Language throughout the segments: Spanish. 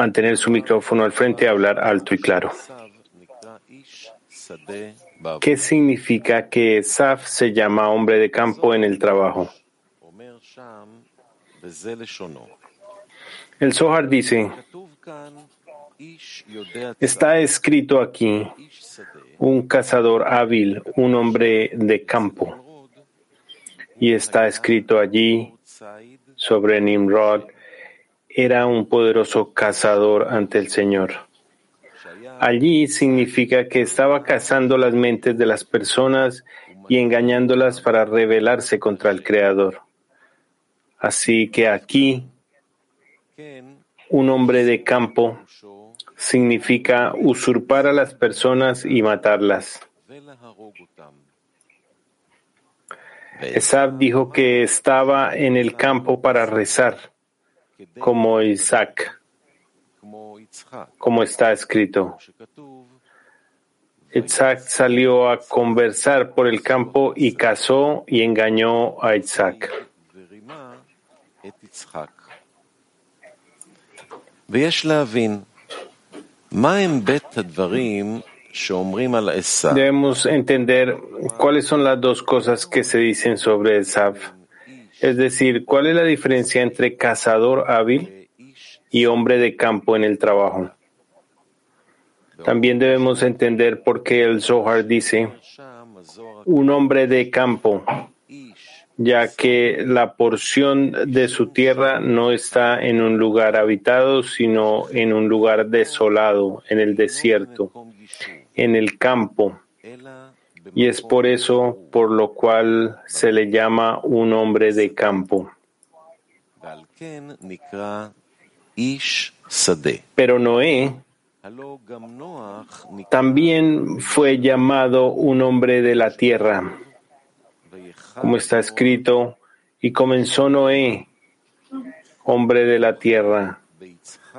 mantener su micrófono al frente y hablar alto y claro. ¿Qué significa que Saf se llama hombre de campo en el trabajo? El Zohar dice, está escrito aquí, un cazador hábil, un hombre de campo. Y está escrito allí sobre Nimrod, era un poderoso cazador ante el Señor. Allí significa que estaba cazando las mentes de las personas y engañándolas para rebelarse contra el Creador. Así que aquí, un hombre de campo significa usurpar a las personas y matarlas. Esab dijo que estaba en el campo para rezar, como Isaac, como está escrito. Isaac salió a conversar por el campo y casó y engañó a Isaac. Debemos entender cuáles son las dos cosas que se dicen sobre Esav. Es decir, cuál es la diferencia entre cazador hábil y hombre de campo en el trabajo. También debemos entender por qué el Zohar dice un hombre de campo, ya que la porción de su tierra no está en un lugar habitado, sino en un lugar desolado, en el desierto en el campo, y es por eso por lo cual se le llama un hombre de campo. Pero Noé también fue llamado un hombre de la tierra, como está escrito, y comenzó Noé, hombre de la tierra.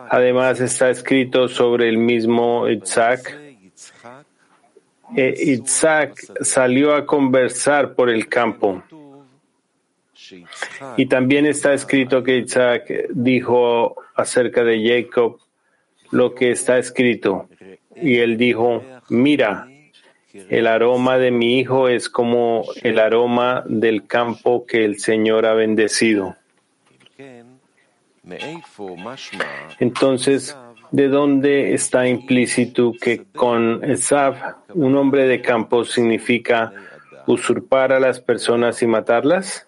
Además está escrito sobre el mismo Isaac, e Isaac salió a conversar por el campo. Y también está escrito que Isaac dijo acerca de Jacob lo que está escrito. Y él dijo, mira, el aroma de mi hijo es como el aroma del campo que el Señor ha bendecido. Entonces, ¿De dónde está implícito que con Esav, un hombre de campo, significa usurpar a las personas y matarlas?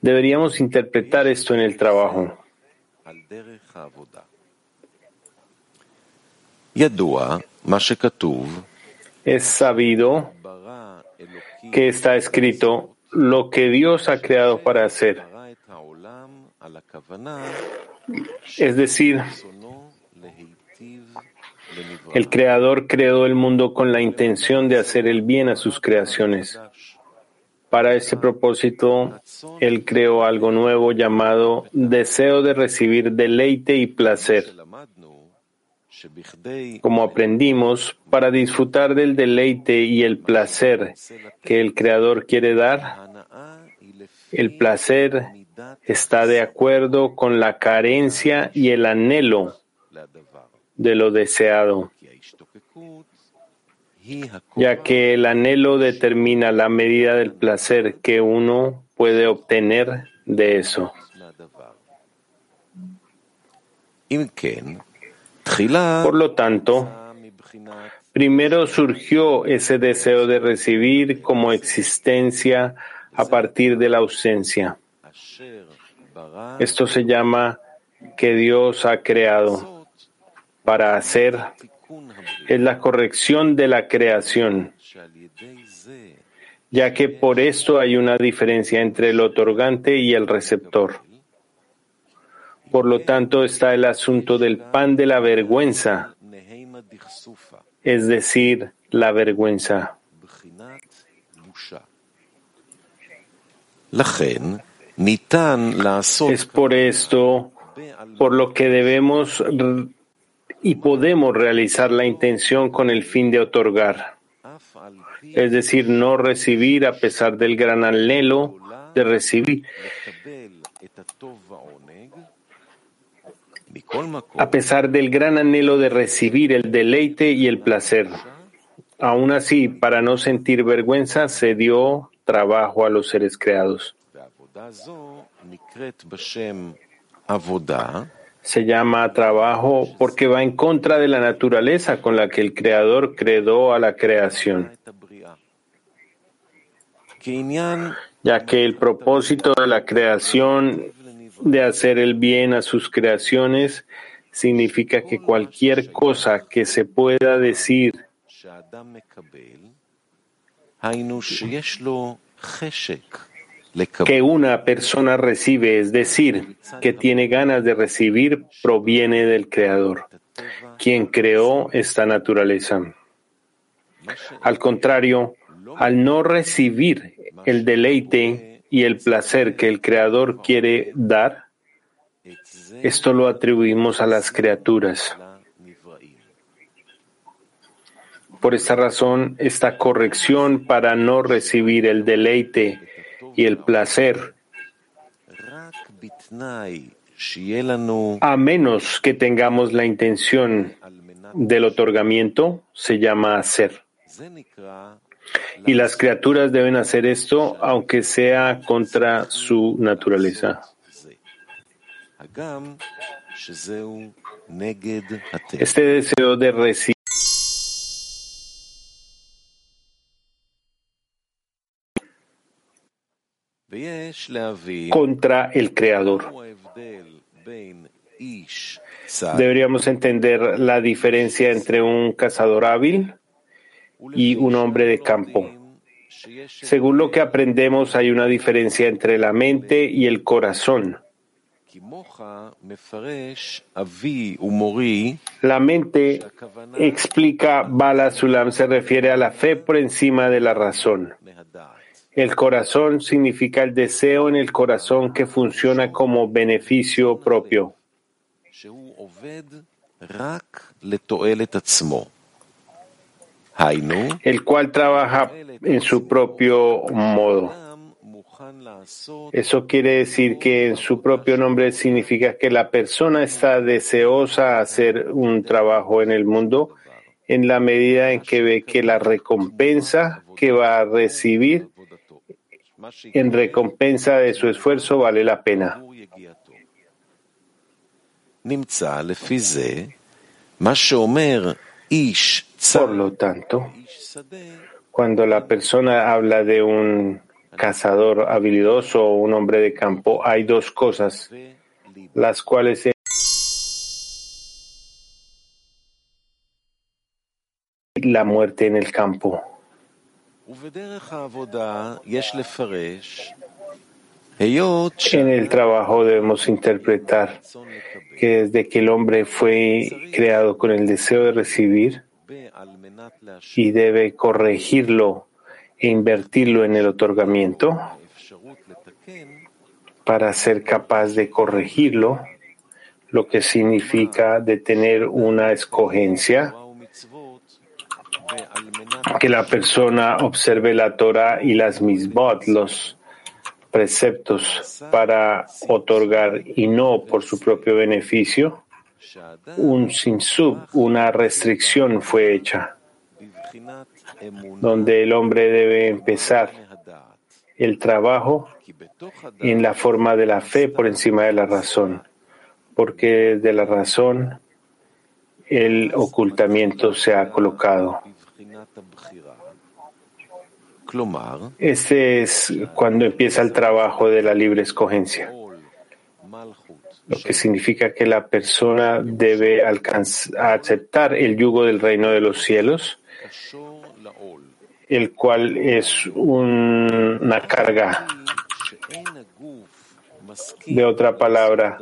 Deberíamos interpretar esto en el trabajo. Es sabido que está escrito lo que Dios ha creado para hacer. Es decir, el Creador creó el mundo con la intención de hacer el bien a sus creaciones. Para ese propósito, Él creó algo nuevo llamado deseo de recibir deleite y placer. Como aprendimos, para disfrutar del deleite y el placer que el Creador quiere dar, el placer está de acuerdo con la carencia y el anhelo de lo deseado, ya que el anhelo determina la medida del placer que uno puede obtener de eso. Por lo tanto, primero surgió ese deseo de recibir como existencia a partir de la ausencia. Esto se llama que Dios ha creado para hacer es la corrección de la creación, ya que por esto hay una diferencia entre el otorgante y el receptor. Por lo tanto está el asunto del pan de la vergüenza, es decir, la vergüenza. Es por esto por lo que debemos y podemos realizar la intención con el fin de otorgar, es decir, no recibir a pesar del gran anhelo de recibir. a pesar del gran anhelo de recibir el deleite y el placer. Aún así, para no sentir vergüenza, se dio trabajo a los seres creados. Se llama trabajo porque va en contra de la naturaleza con la que el Creador creó a la creación, ya que el propósito de la creación de hacer el bien a sus creaciones significa que cualquier cosa que se pueda decir que una persona recibe, es decir, que tiene ganas de recibir, proviene del Creador, quien creó esta naturaleza. Al contrario, al no recibir el deleite y el placer que el Creador quiere dar, esto lo atribuimos a las criaturas. Por esta razón, esta corrección para no recibir el deleite y el placer, a menos que tengamos la intención del otorgamiento, se llama hacer. Y las criaturas deben hacer esto aunque sea contra su naturaleza. Este deseo de recibir contra el Creador. Deberíamos entender la diferencia entre un cazador hábil y un hombre de campo. Según lo que aprendemos, hay una diferencia entre la mente y el corazón. La mente explica Bala Sulam se refiere a la fe por encima de la razón. El corazón significa el deseo en el corazón que funciona como beneficio propio. El cual trabaja en su propio modo. Eso quiere decir que en su propio nombre significa que la persona está deseosa de hacer un trabajo en el mundo en la medida en que ve que la recompensa que va a recibir en recompensa de su esfuerzo vale la pena. Por lo tanto, cuando la persona habla de un cazador habilidoso o un hombre de campo, hay dos cosas, las cuales la muerte en el campo. En el trabajo debemos interpretar que desde que el hombre fue creado con el deseo de recibir y debe corregirlo e invertirlo en el otorgamiento para ser capaz de corregirlo, lo que significa de tener una escogencia que la persona observe la Torah y las misbot, los preceptos, para otorgar y no por su propio beneficio, un sinsub, una restricción fue hecha, donde el hombre debe empezar el trabajo en la forma de la fe por encima de la razón, porque de la razón el ocultamiento se ha colocado. Este es cuando empieza el trabajo de la libre escogencia, lo que significa que la persona debe aceptar el yugo del reino de los cielos, el cual es una carga. De otra palabra,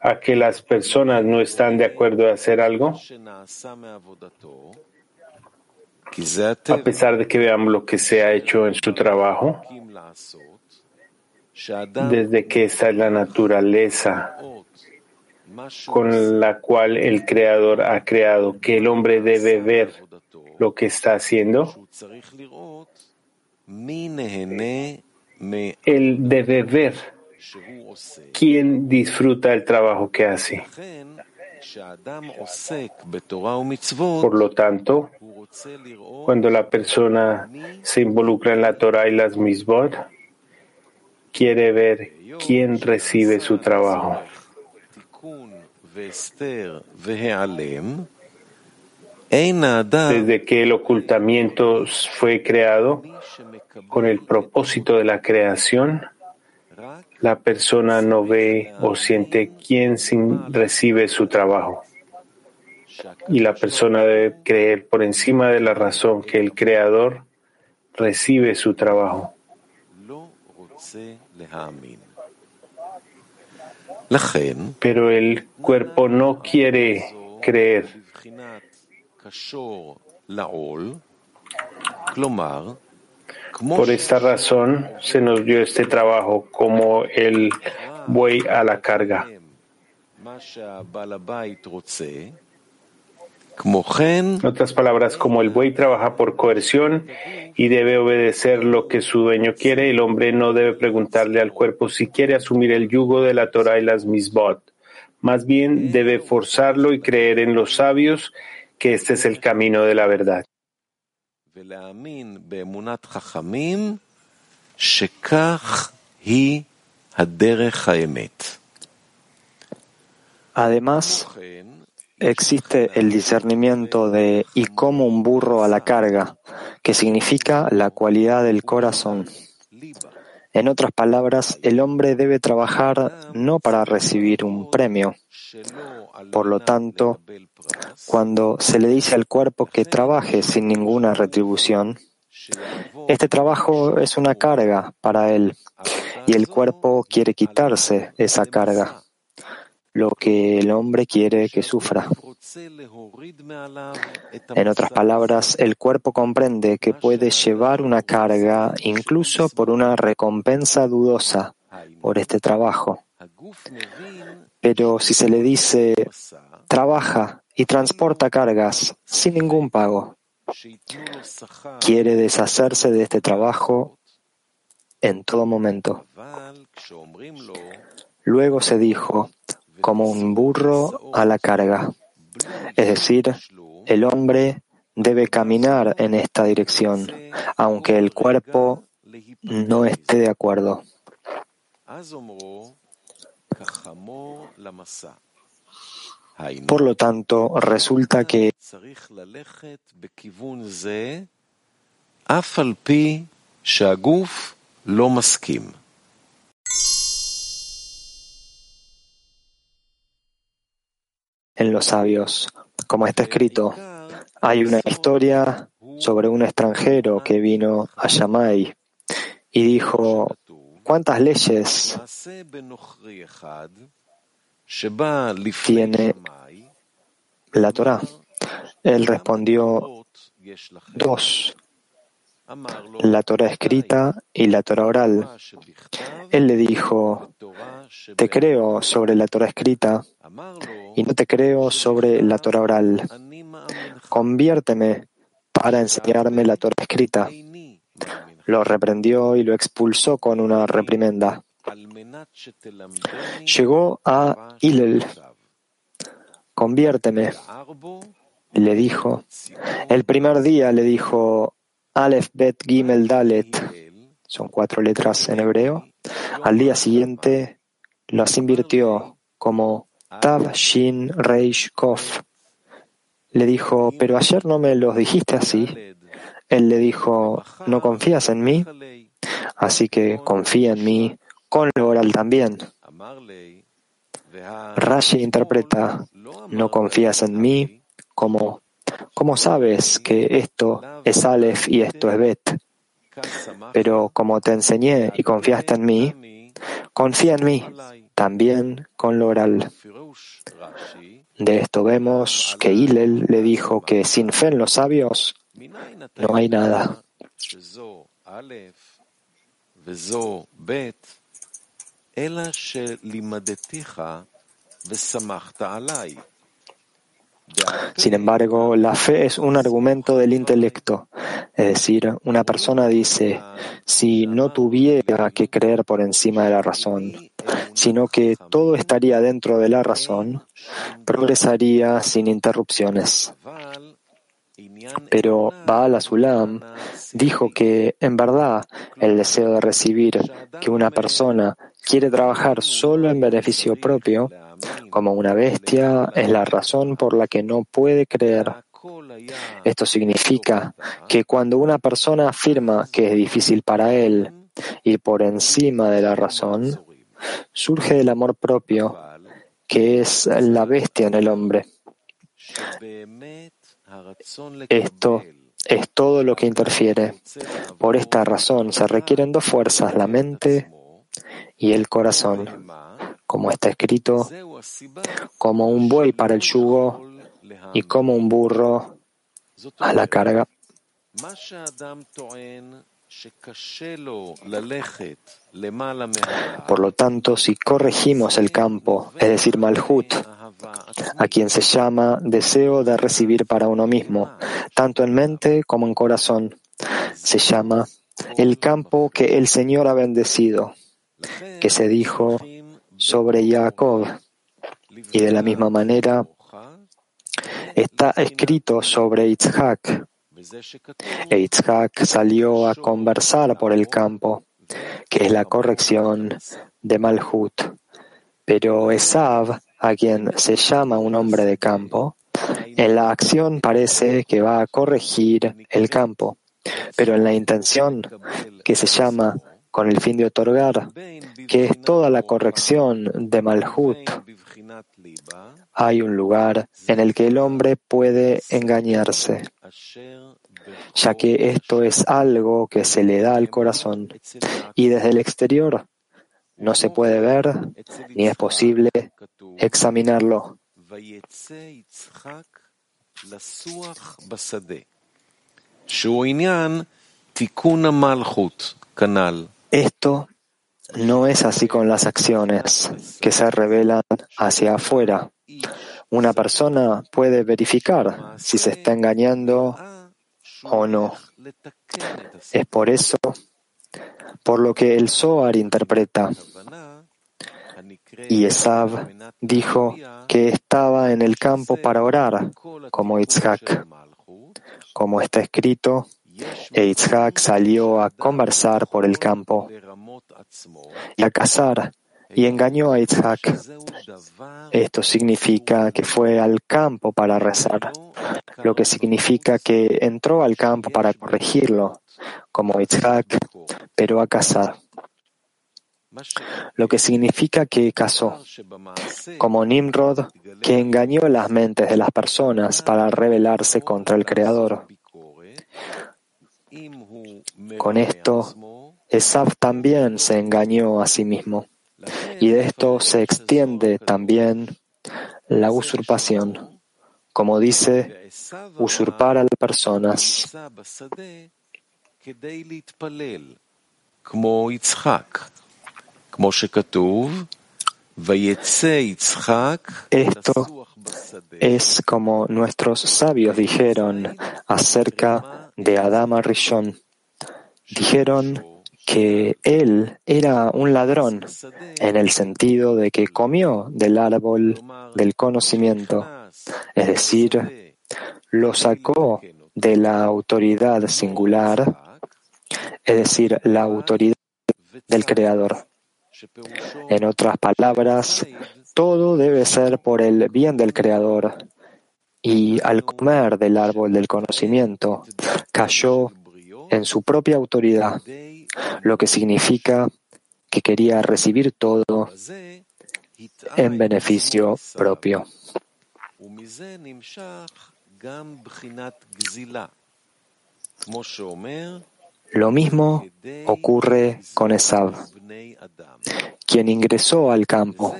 a que las personas no están de acuerdo de hacer algo, a pesar de que veamos lo que se ha hecho en su trabajo, desde que esta es la naturaleza con la cual el Creador ha creado, que el hombre debe ver lo que está haciendo, él debe ver quién disfruta el trabajo que hace. Por lo tanto, cuando la persona se involucra en la Torah y las misbot, quiere ver quién recibe su trabajo. Desde que el ocultamiento fue creado con el propósito de la creación, la persona no ve o siente quién recibe su trabajo. Y la persona debe creer por encima de la razón que el Creador recibe su trabajo. Pero el cuerpo no quiere creer. Por esta razón se nos dio este trabajo como el buey a la carga. En otras palabras, como el buey trabaja por coerción y debe obedecer lo que su dueño quiere, el hombre no debe preguntarle al cuerpo si quiere asumir el yugo de la Torah y las misbot. Más bien debe forzarlo y creer en los sabios que este es el camino de la verdad. Además, existe el discernimiento de y como un burro a la carga, que significa la cualidad del corazón. En otras palabras, el hombre debe trabajar no para recibir un premio. Por lo tanto, cuando se le dice al cuerpo que trabaje sin ninguna retribución, este trabajo es una carga para él y el cuerpo quiere quitarse esa carga lo que el hombre quiere que sufra. En otras palabras, el cuerpo comprende que puede llevar una carga incluso por una recompensa dudosa por este trabajo. Pero si se le dice, trabaja y transporta cargas sin ningún pago, quiere deshacerse de este trabajo en todo momento. Luego se dijo, como un burro a la carga. Es decir, el hombre debe caminar en esta dirección, aunque el cuerpo no esté de acuerdo. Por lo tanto, resulta que en los sabios. Como está escrito, hay una historia sobre un extranjero que vino a Shammai y dijo, ¿cuántas leyes tiene la Torah? Él respondió, dos, la Torah escrita y la Torah oral. Él le dijo, te creo sobre la Torah escrita y no te creo sobre la Torah oral. Conviérteme para enseñarme la Torah escrita. Lo reprendió y lo expulsó con una reprimenda. Llegó a Hillel. Conviérteme. Le dijo. El primer día le dijo Aleph Bet Gimel Dalet. Son cuatro letras en hebreo. Al día siguiente las invirtió como Tav Shin Reish Kof. Le dijo, pero ayer no me los dijiste así. Él le dijo, ¿no confías en mí? Así que confía en mí con lo oral también. Rashi interpreta, no confías en mí como, ¿cómo sabes que esto es Aleph y esto es Bet? Pero como te enseñé y confiaste en mí, confía en mí también con lo oral. De esto vemos que Hillel le dijo que sin fe en los sabios no hay nada. Sin embargo, la fe es un argumento del intelecto. Es decir, una persona dice, si no tuviera que creer por encima de la razón, sino que todo estaría dentro de la razón, progresaría sin interrupciones. Pero Baal Azulam dijo que, en verdad, el deseo de recibir que una persona quiere trabajar solo en beneficio propio, como una bestia, es la razón por la que no puede creer. Esto significa que cuando una persona afirma que es difícil para él ir por encima de la razón, surge del amor propio, que es la bestia en el hombre. Esto es todo lo que interfiere. Por esta razón se requieren dos fuerzas, la mente y el corazón, como está escrito, como un buey para el yugo y como un burro a la carga. Por lo tanto, si corregimos el campo, es decir, Malhut, a quien se llama deseo de recibir para uno mismo, tanto en mente como en corazón, se llama el campo que el Señor ha bendecido, que se dijo sobre Jacob. Y de la misma manera está escrito sobre Itzhak, e Yitzhak salió a conversar por el campo, que es la corrección de Malhut. Pero Esav, a quien se llama un hombre de campo, en la acción parece que va a corregir el campo, pero en la intención, que se llama con el fin de otorgar, que es toda la corrección de Malhut, hay un lugar en el que el hombre puede engañarse, ya que esto es algo que se le da al corazón y desde el exterior no se puede ver ni es posible examinarlo. Esto no es así con las acciones que se revelan hacia afuera. Una persona puede verificar si se está engañando o no. Es por eso por lo que el Zohar interpreta. Y Esav dijo que estaba en el campo para orar, como Itzhak. Como está escrito, e salió a conversar por el campo y a cazar y engañó a Isaac. Esto significa que fue al campo para rezar, lo que significa que entró al campo para corregirlo, como Isaac, pero a cazar. Lo que significa que casó, como Nimrod, que engañó las mentes de las personas para rebelarse contra el Creador. Con esto, Esav también se engañó a sí mismo. Y de esto se extiende también la usurpación, como dice, usurpar a las personas. Esto es como nuestros sabios dijeron acerca de Adama Rishon. Dijeron que él era un ladrón en el sentido de que comió del árbol del conocimiento, es decir, lo sacó de la autoridad singular, es decir, la autoridad del Creador. En otras palabras, todo debe ser por el bien del Creador. Y al comer del árbol del conocimiento, cayó en su propia autoridad, lo que significa que quería recibir todo en beneficio propio. Lo mismo ocurre con Esav, quien ingresó al campo,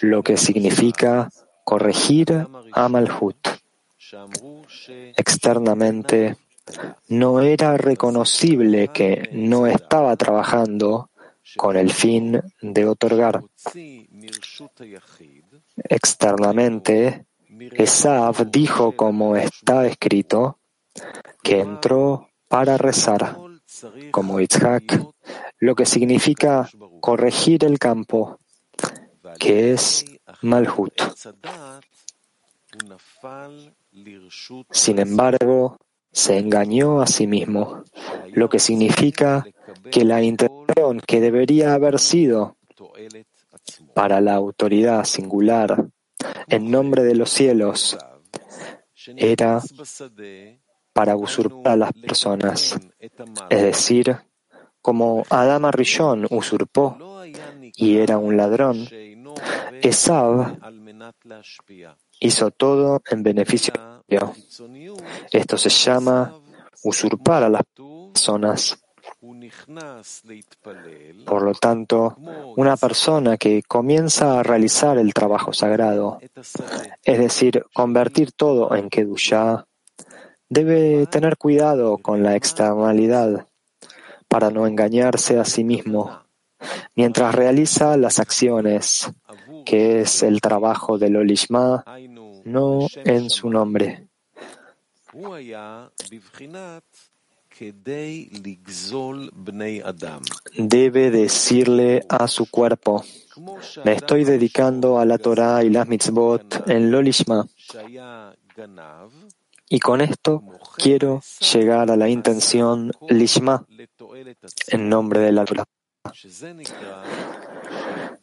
lo que significa corregir a Malhut. Externamente, no era reconocible que no estaba trabajando con el fin de otorgar. Externamente, Esav dijo como está escrito, que entró para rezar, como Itzhak, lo que significa corregir el campo, que es Malhut. Sin embargo, se engañó a sí mismo, lo que significa que la intención que debería haber sido para la autoridad singular en nombre de los cielos era para usurpar a las personas, es decir, como Adama Rishon usurpó y era un ladrón, Esav hizo todo en beneficio Esto se llama usurpar a las personas. Por lo tanto, una persona que comienza a realizar el trabajo sagrado, es decir, convertir todo en Kedushá, debe tener cuidado con la externalidad para no engañarse a sí mismo mientras realiza las acciones, que es el trabajo del Olishma, no en su nombre. Debe decirle a su cuerpo, me estoy dedicando a la Torah y las mitzvot en Lolishma. Y con esto quiero llegar a la intención Lishma en nombre de la Torah.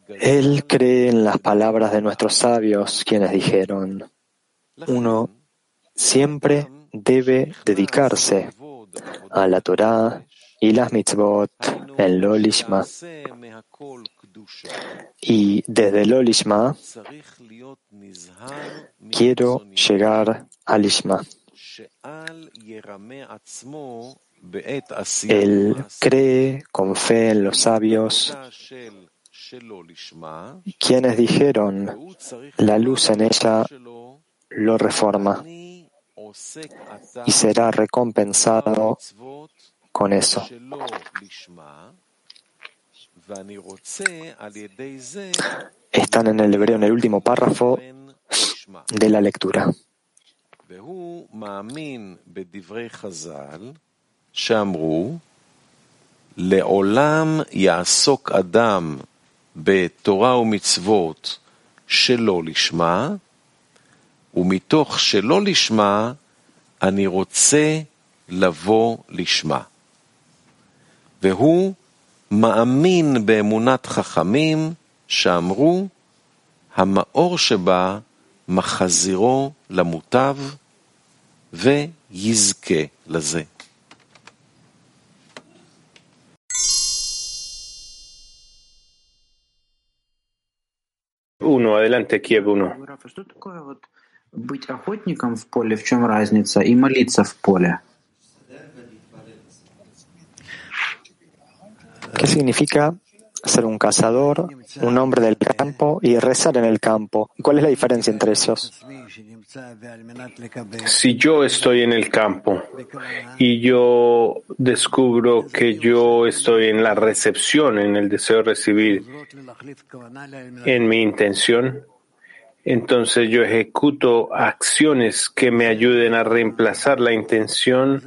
Él cree en las palabras de nuestros sabios, quienes dijeron, uno siempre debe dedicarse a la Torah y las mitzvot en Lolishma. Y desde Lolishma quiero llegar al Lishma. Él cree con fe en los sabios, quienes dijeron, la luz en ella lo reforma y será recompensado con eso. Están en el hebreo en el último párrafo de la lectura. בתורה ומצוות שלא לשמה, ומתוך שלא לשמה אני רוצה לבוא לשמה. והוא מאמין באמונת חכמים שאמרו, המאור שבה מחזירו למוטב ויזכה לזה. Uno, adelante, Kiev uno. Быть охотником в поле, в чем разница, и молиться в поле? ¿Qué significa ser un cazador, un hombre del campo y rezar en el campo? ¿Cuál es la diferencia entre esos? Si yo estoy en el campo y yo descubro que yo estoy en la recepción, en el deseo de recibir, en mi intención, entonces yo ejecuto acciones que me ayuden a reemplazar la intención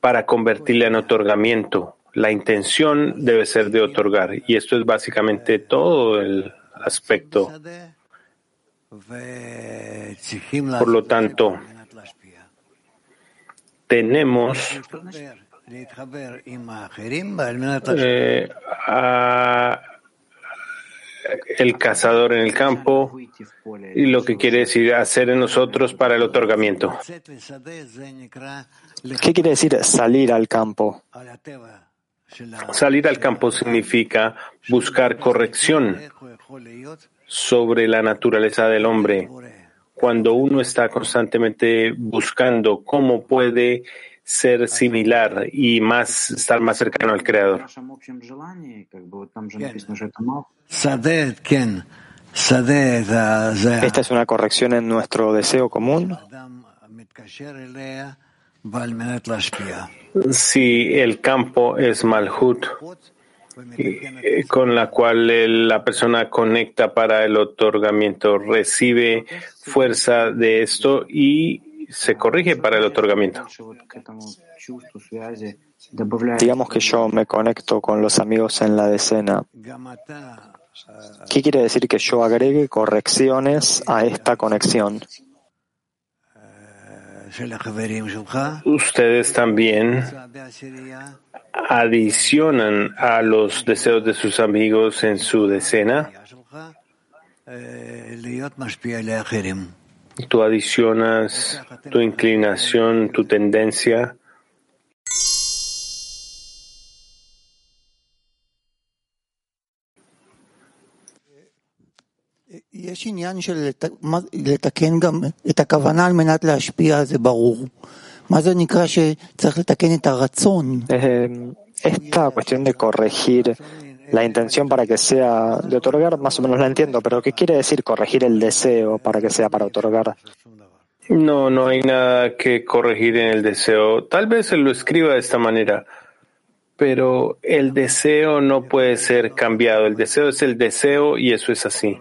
para convertirla en otorgamiento. La intención debe ser de otorgar y esto es básicamente todo el aspecto por lo tanto, tenemos eh, el cazador en el campo y lo que quiere decir hacer en nosotros para el otorgamiento. ¿Qué quiere decir salir al campo? Salir al campo significa buscar corrección sobre la naturaleza del hombre. Cuando uno está constantemente buscando cómo puede ser similar y más estar más cercano al Creador. Esta es una corrección en nuestro deseo común si el campo es Malhut, eh, con la cual la persona conecta para el otorgamiento, recibe fuerza de esto y se corrige para el otorgamiento. Digamos que yo me conecto con los amigos en la decena. ¿Qué quiere decir que yo agregue correcciones a esta conexión? Ustedes también adicionan a los deseos de sus amigos en su decena. Tú adicionas tu inclinación, tu tendencia. יש עניין של לת- מה- לתקן גם את הכוונה על מנת להשפיע, זה ברור. מה זה נקרא שצריך לתקן את הרצון? Eh, esta cuestión de corregir la intención para que sea de otorgar, más o menos la entiendo, pero ¿qué quiere decir corregir el deseo para que sea para otorgar? No, no hay nada que corregir en el deseo. Tal vez él lo escriba de esta manera, pero el deseo no puede ser cambiado. El deseo es el deseo y eso es así.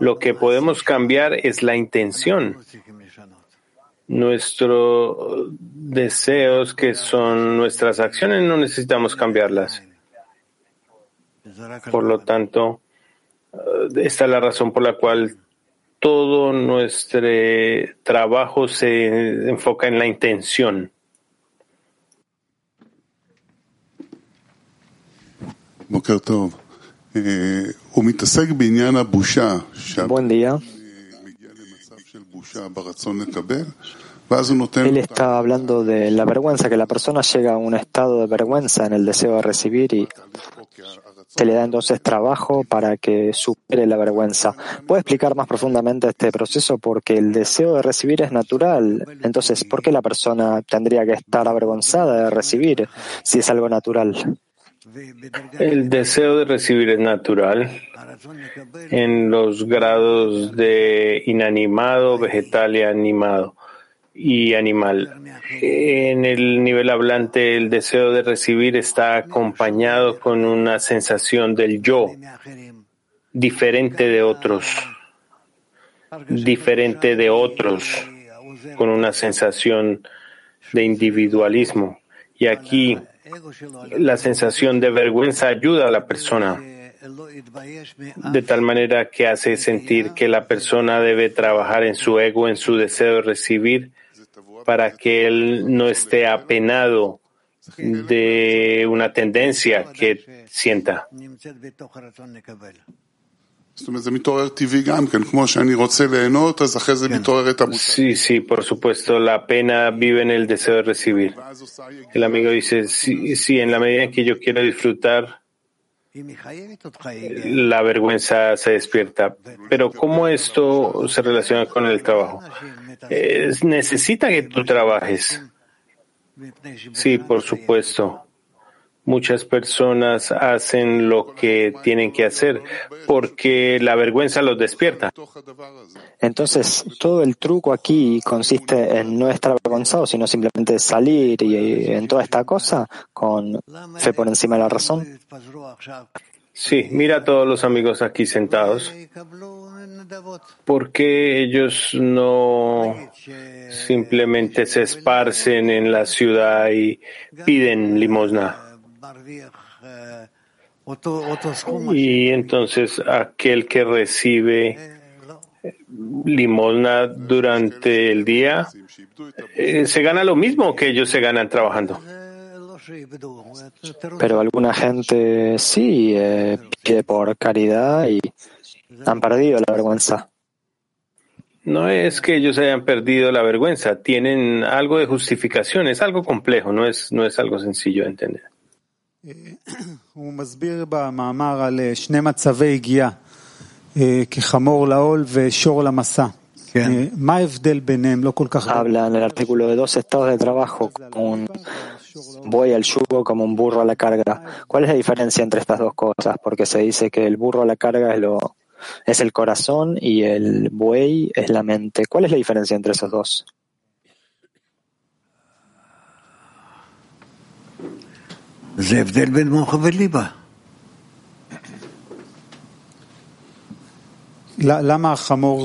Lo que podemos cambiar es la intención. Nuestros deseos, que son nuestras acciones, no necesitamos cambiarlas. Por lo tanto, eh, esta es la razón por la cual todo nuestro trabajo se enfoca en la intención. Buen día. Él está hablando de la vergüenza, que la persona llega a un estado de vergüenza en el deseo de recibir y se le da entonces trabajo para que supere la vergüenza. ¿Puede explicar más profundamente este proceso? Porque el deseo de recibir es natural. Entonces, ¿por qué la persona tendría que estar avergonzada de recibir si es algo natural? El deseo de recibir es natural. en los grados de inanimado, vegetal y animado y animal. En el nivel hablante, el deseo de recibir está acompañado con una sensación del yo diferente de otros, diferente de otros, con una sensación de individualismo. Y aquí la sensación de vergüenza ayuda a la persona de tal manera que hace sentir que la persona debe trabajar en su ego, en su deseo de recibir, para que él no esté apenado de una tendencia que sienta. Sí, sí, por supuesto, la pena vive en el deseo de recibir. El amigo dice, sí, sí, en la medida en que yo quiero disfrutar, la vergüenza se despierta. Pero ¿cómo esto se relaciona con el trabajo? Necesita que tú trabajes. Sí, por supuesto. Muchas personas hacen lo que tienen que hacer porque la vergüenza los despierta. Entonces, todo el truco aquí consiste en no estar avergonzado, sino simplemente salir y, y en toda esta cosa con fe por encima de la razón. Sí, mira a todos los amigos aquí sentados. ¿Por qué ellos no simplemente se esparcen en la ciudad y piden limosna? Y entonces aquel que recibe limosna eh, durante el día eh, se gana lo mismo que ellos se ganan trabajando. Pero alguna gente sí eh, pide por caridad y han perdido la vergüenza. No es que ellos hayan perdido la vergüenza, tienen algo de justificación, es algo complejo, no es, no es algo sencillo de entender. הוא מסביר במאמר על אה, שני מצבי הגייה, אה, כחמור לעול ושור למסע. אה, מה ההבדל ביניהם? לא כל כך... Habla en el artículo de dos estados de trabajo, como un buey al yugo, como un burro a la carga. ¿Cuál es la diferencia entre estas dos cosas? Porque se dice que el burro a la carga es, lo, es el corazón y el buey es la mente. ¿Cuál es la diferencia entre esos dos?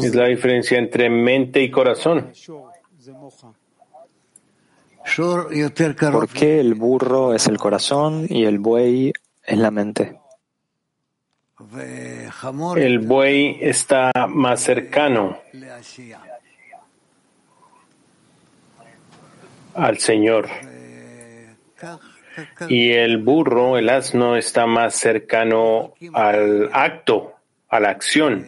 Es la diferencia entre mente y corazón. ¿Por qué el burro es el corazón y el buey es la mente? El buey está más cercano al Señor y el burro, el asno, está más cercano al acto, a la acción.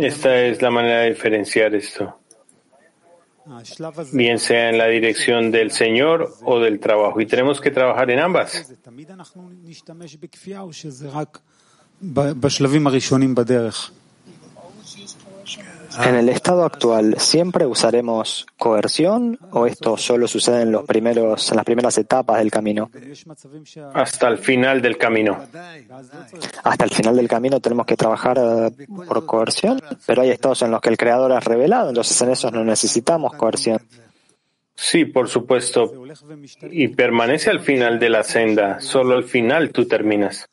Esta es la manera de diferenciar esto, bien sea en la dirección del Señor o del trabajo, y tenemos que trabajar en ambas. En ah. el estado actual, ¿siempre usaremos coerción o esto solo sucede en, los primeros, en las primeras etapas del camino? Hasta el final del camino. Hasta el final del camino tenemos que trabajar eh, por coerción, pero hay estados en los que el Creador ha revelado, entonces en esos no necesitamos coerción. Sí, por supuesto. Y permanece al final de la senda. Solo al final tú terminas.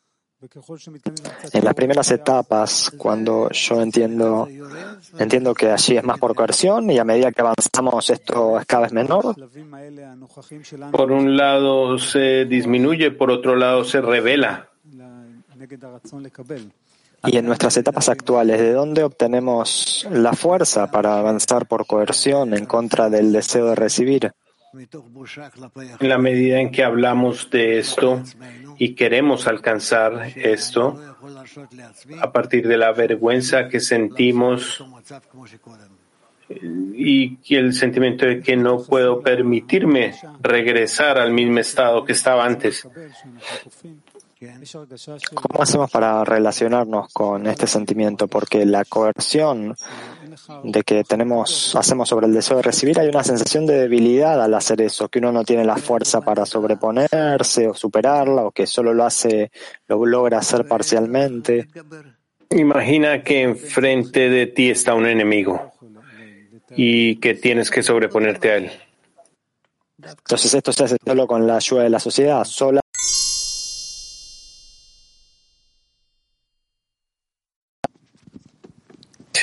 En las primeras etapas, cuando yo entiendo, entiendo que allí es más por coerción y a medida que avanzamos esto es cada vez menor. Por un lado se disminuye, por otro lado se revela. Y en nuestras etapas actuales, ¿de dónde obtenemos la fuerza para avanzar por coerción en contra del deseo de recibir? En la medida en que hablamos de esto, y queremos alcanzar esto a partir de la vergüenza que sentimos y el sentimiento de que no puedo permitirme regresar al mismo estado que estaba antes. ¿Cómo hacemos para relacionarnos con este sentimiento? Porque la coerción de que tenemos, hacemos sobre el deseo de recibir, hay una sensación de debilidad al hacer eso, que uno no tiene la fuerza para sobreponerse o superarla, o que solo lo hace, lo logra hacer parcialmente. Imagina que enfrente de ti está un enemigo y que tienes que sobreponerte a él. Entonces esto se hace solo con la ayuda de la sociedad, sola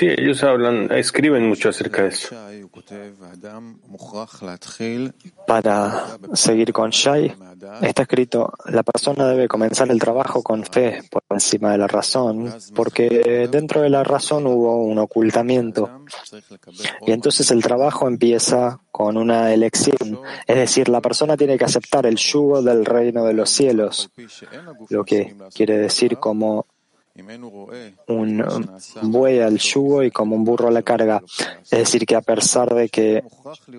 Sí, ellos hablan, escriben mucho acerca de eso. Para seguir con Shai, está escrito, la persona debe comenzar el trabajo con fe por encima de la razón, porque dentro de la razón hubo un ocultamiento. Y entonces el trabajo empieza con una elección, es decir, la persona tiene que aceptar el yugo del reino de los cielos, lo que quiere decir como un um, buey al yugo y como un burro a la carga. Es decir, que a pesar de que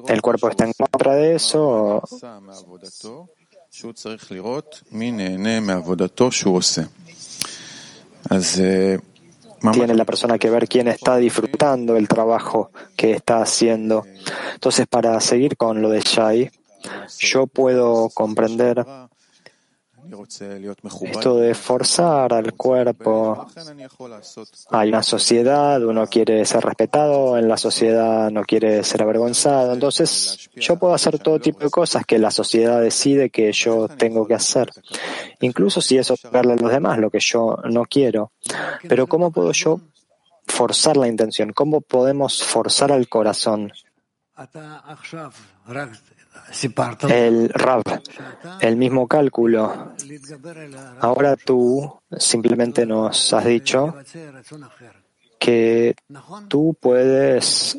el cuerpo está en contra de eso, tiene la persona que ver quién está disfrutando el trabajo que está haciendo. Entonces, para seguir con lo de Shai, yo puedo comprender esto de forzar al cuerpo. Hay una sociedad, uno quiere ser respetado, en la sociedad no quiere ser avergonzado. Entonces, yo puedo hacer todo tipo de cosas que la sociedad decide que yo tengo que hacer. Incluso si eso darle a los demás, lo que yo no quiero. Pero ¿cómo puedo yo forzar la intención? ¿Cómo podemos forzar al corazón? el Rab, el mismo cálculo. Ahora tú simplemente nos has dicho que tú puedes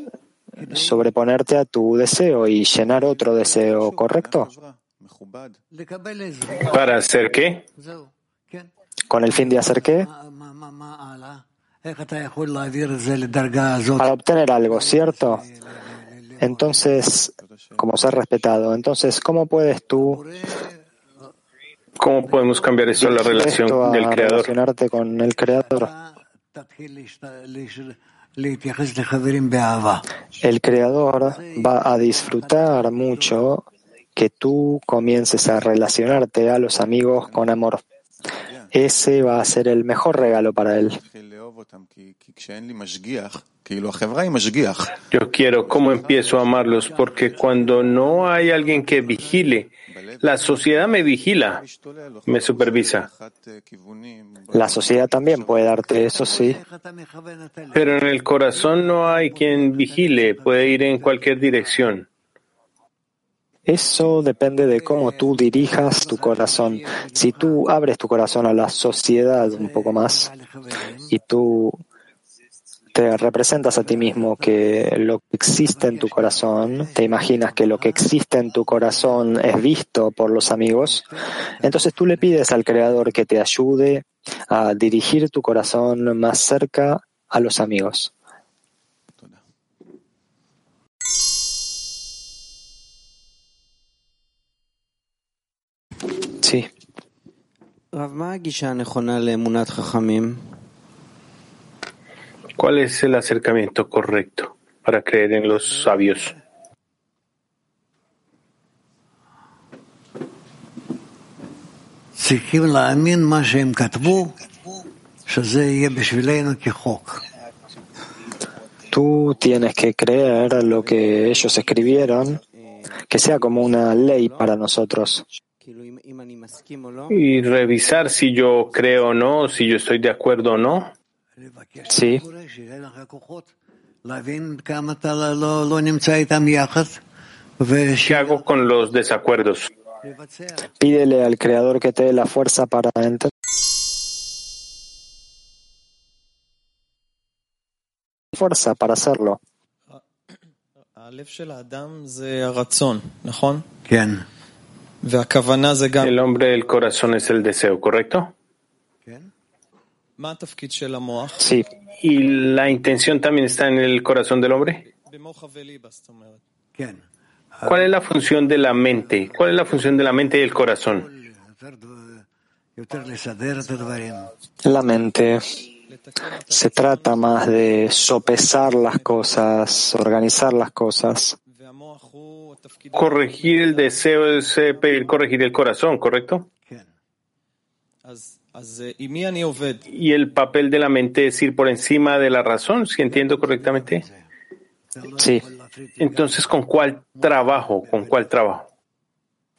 sobreponerte a tu deseo y llenar otro deseo, ¿correcto? ¿Para hacer qué? ¿Con el fin de hacer qué? Para obtener algo, ¿cierto? Entonces, como ser respetado, entonces, ¿cómo puedes tú ¿Cómo podemos cambiar eso la relación del creador? Relacionarte con el creador. El creador va a disfrutar mucho que tú comiences a relacionarte a los amigos con amor. Ese va a ser el mejor regalo para él. Yo quiero cómo empiezo a amarlos, porque cuando no hay alguien que vigile, la sociedad me vigila, me supervisa. La sociedad también puede darte eso, sí. Pero en el corazón no hay quien vigile, puede ir en cualquier dirección. Eso depende de cómo tú dirijas tu corazón. Si tú abres tu corazón a la sociedad un poco más y tú te representas a ti mismo que lo que existe en tu corazón, te imaginas que lo que existe en tu corazón es visto por los amigos, entonces tú le pides al Creador que te ayude a dirigir tu corazón más cerca a los amigos. ¿Cuál es el acercamiento correcto para creer en los sabios? Tú tienes que creer lo que ellos escribieron, que sea como una ley para nosotros. Y revisar si yo creo o no, si yo estoy de acuerdo o no. Sí. ¿Qué hago con los desacuerdos? Pídele al Creador que te dé la fuerza para entender. Fuerza para hacerlo. El hombre del corazón es el deseo, ¿correcto? Sí. ¿Y la intención también está en el corazón del hombre? ¿Cuál es la función de la mente? ¿Cuál es la función de la mente y el corazón? La mente se trata más de sopesar las cosas, organizar las cosas. Corregir el deseo es eh, pedir corregir el corazón, ¿correcto? Y el papel de la mente es ir por encima de la razón, si entiendo correctamente. Sí. Entonces, ¿con cuál trabajo? ¿Con cuál trabajo?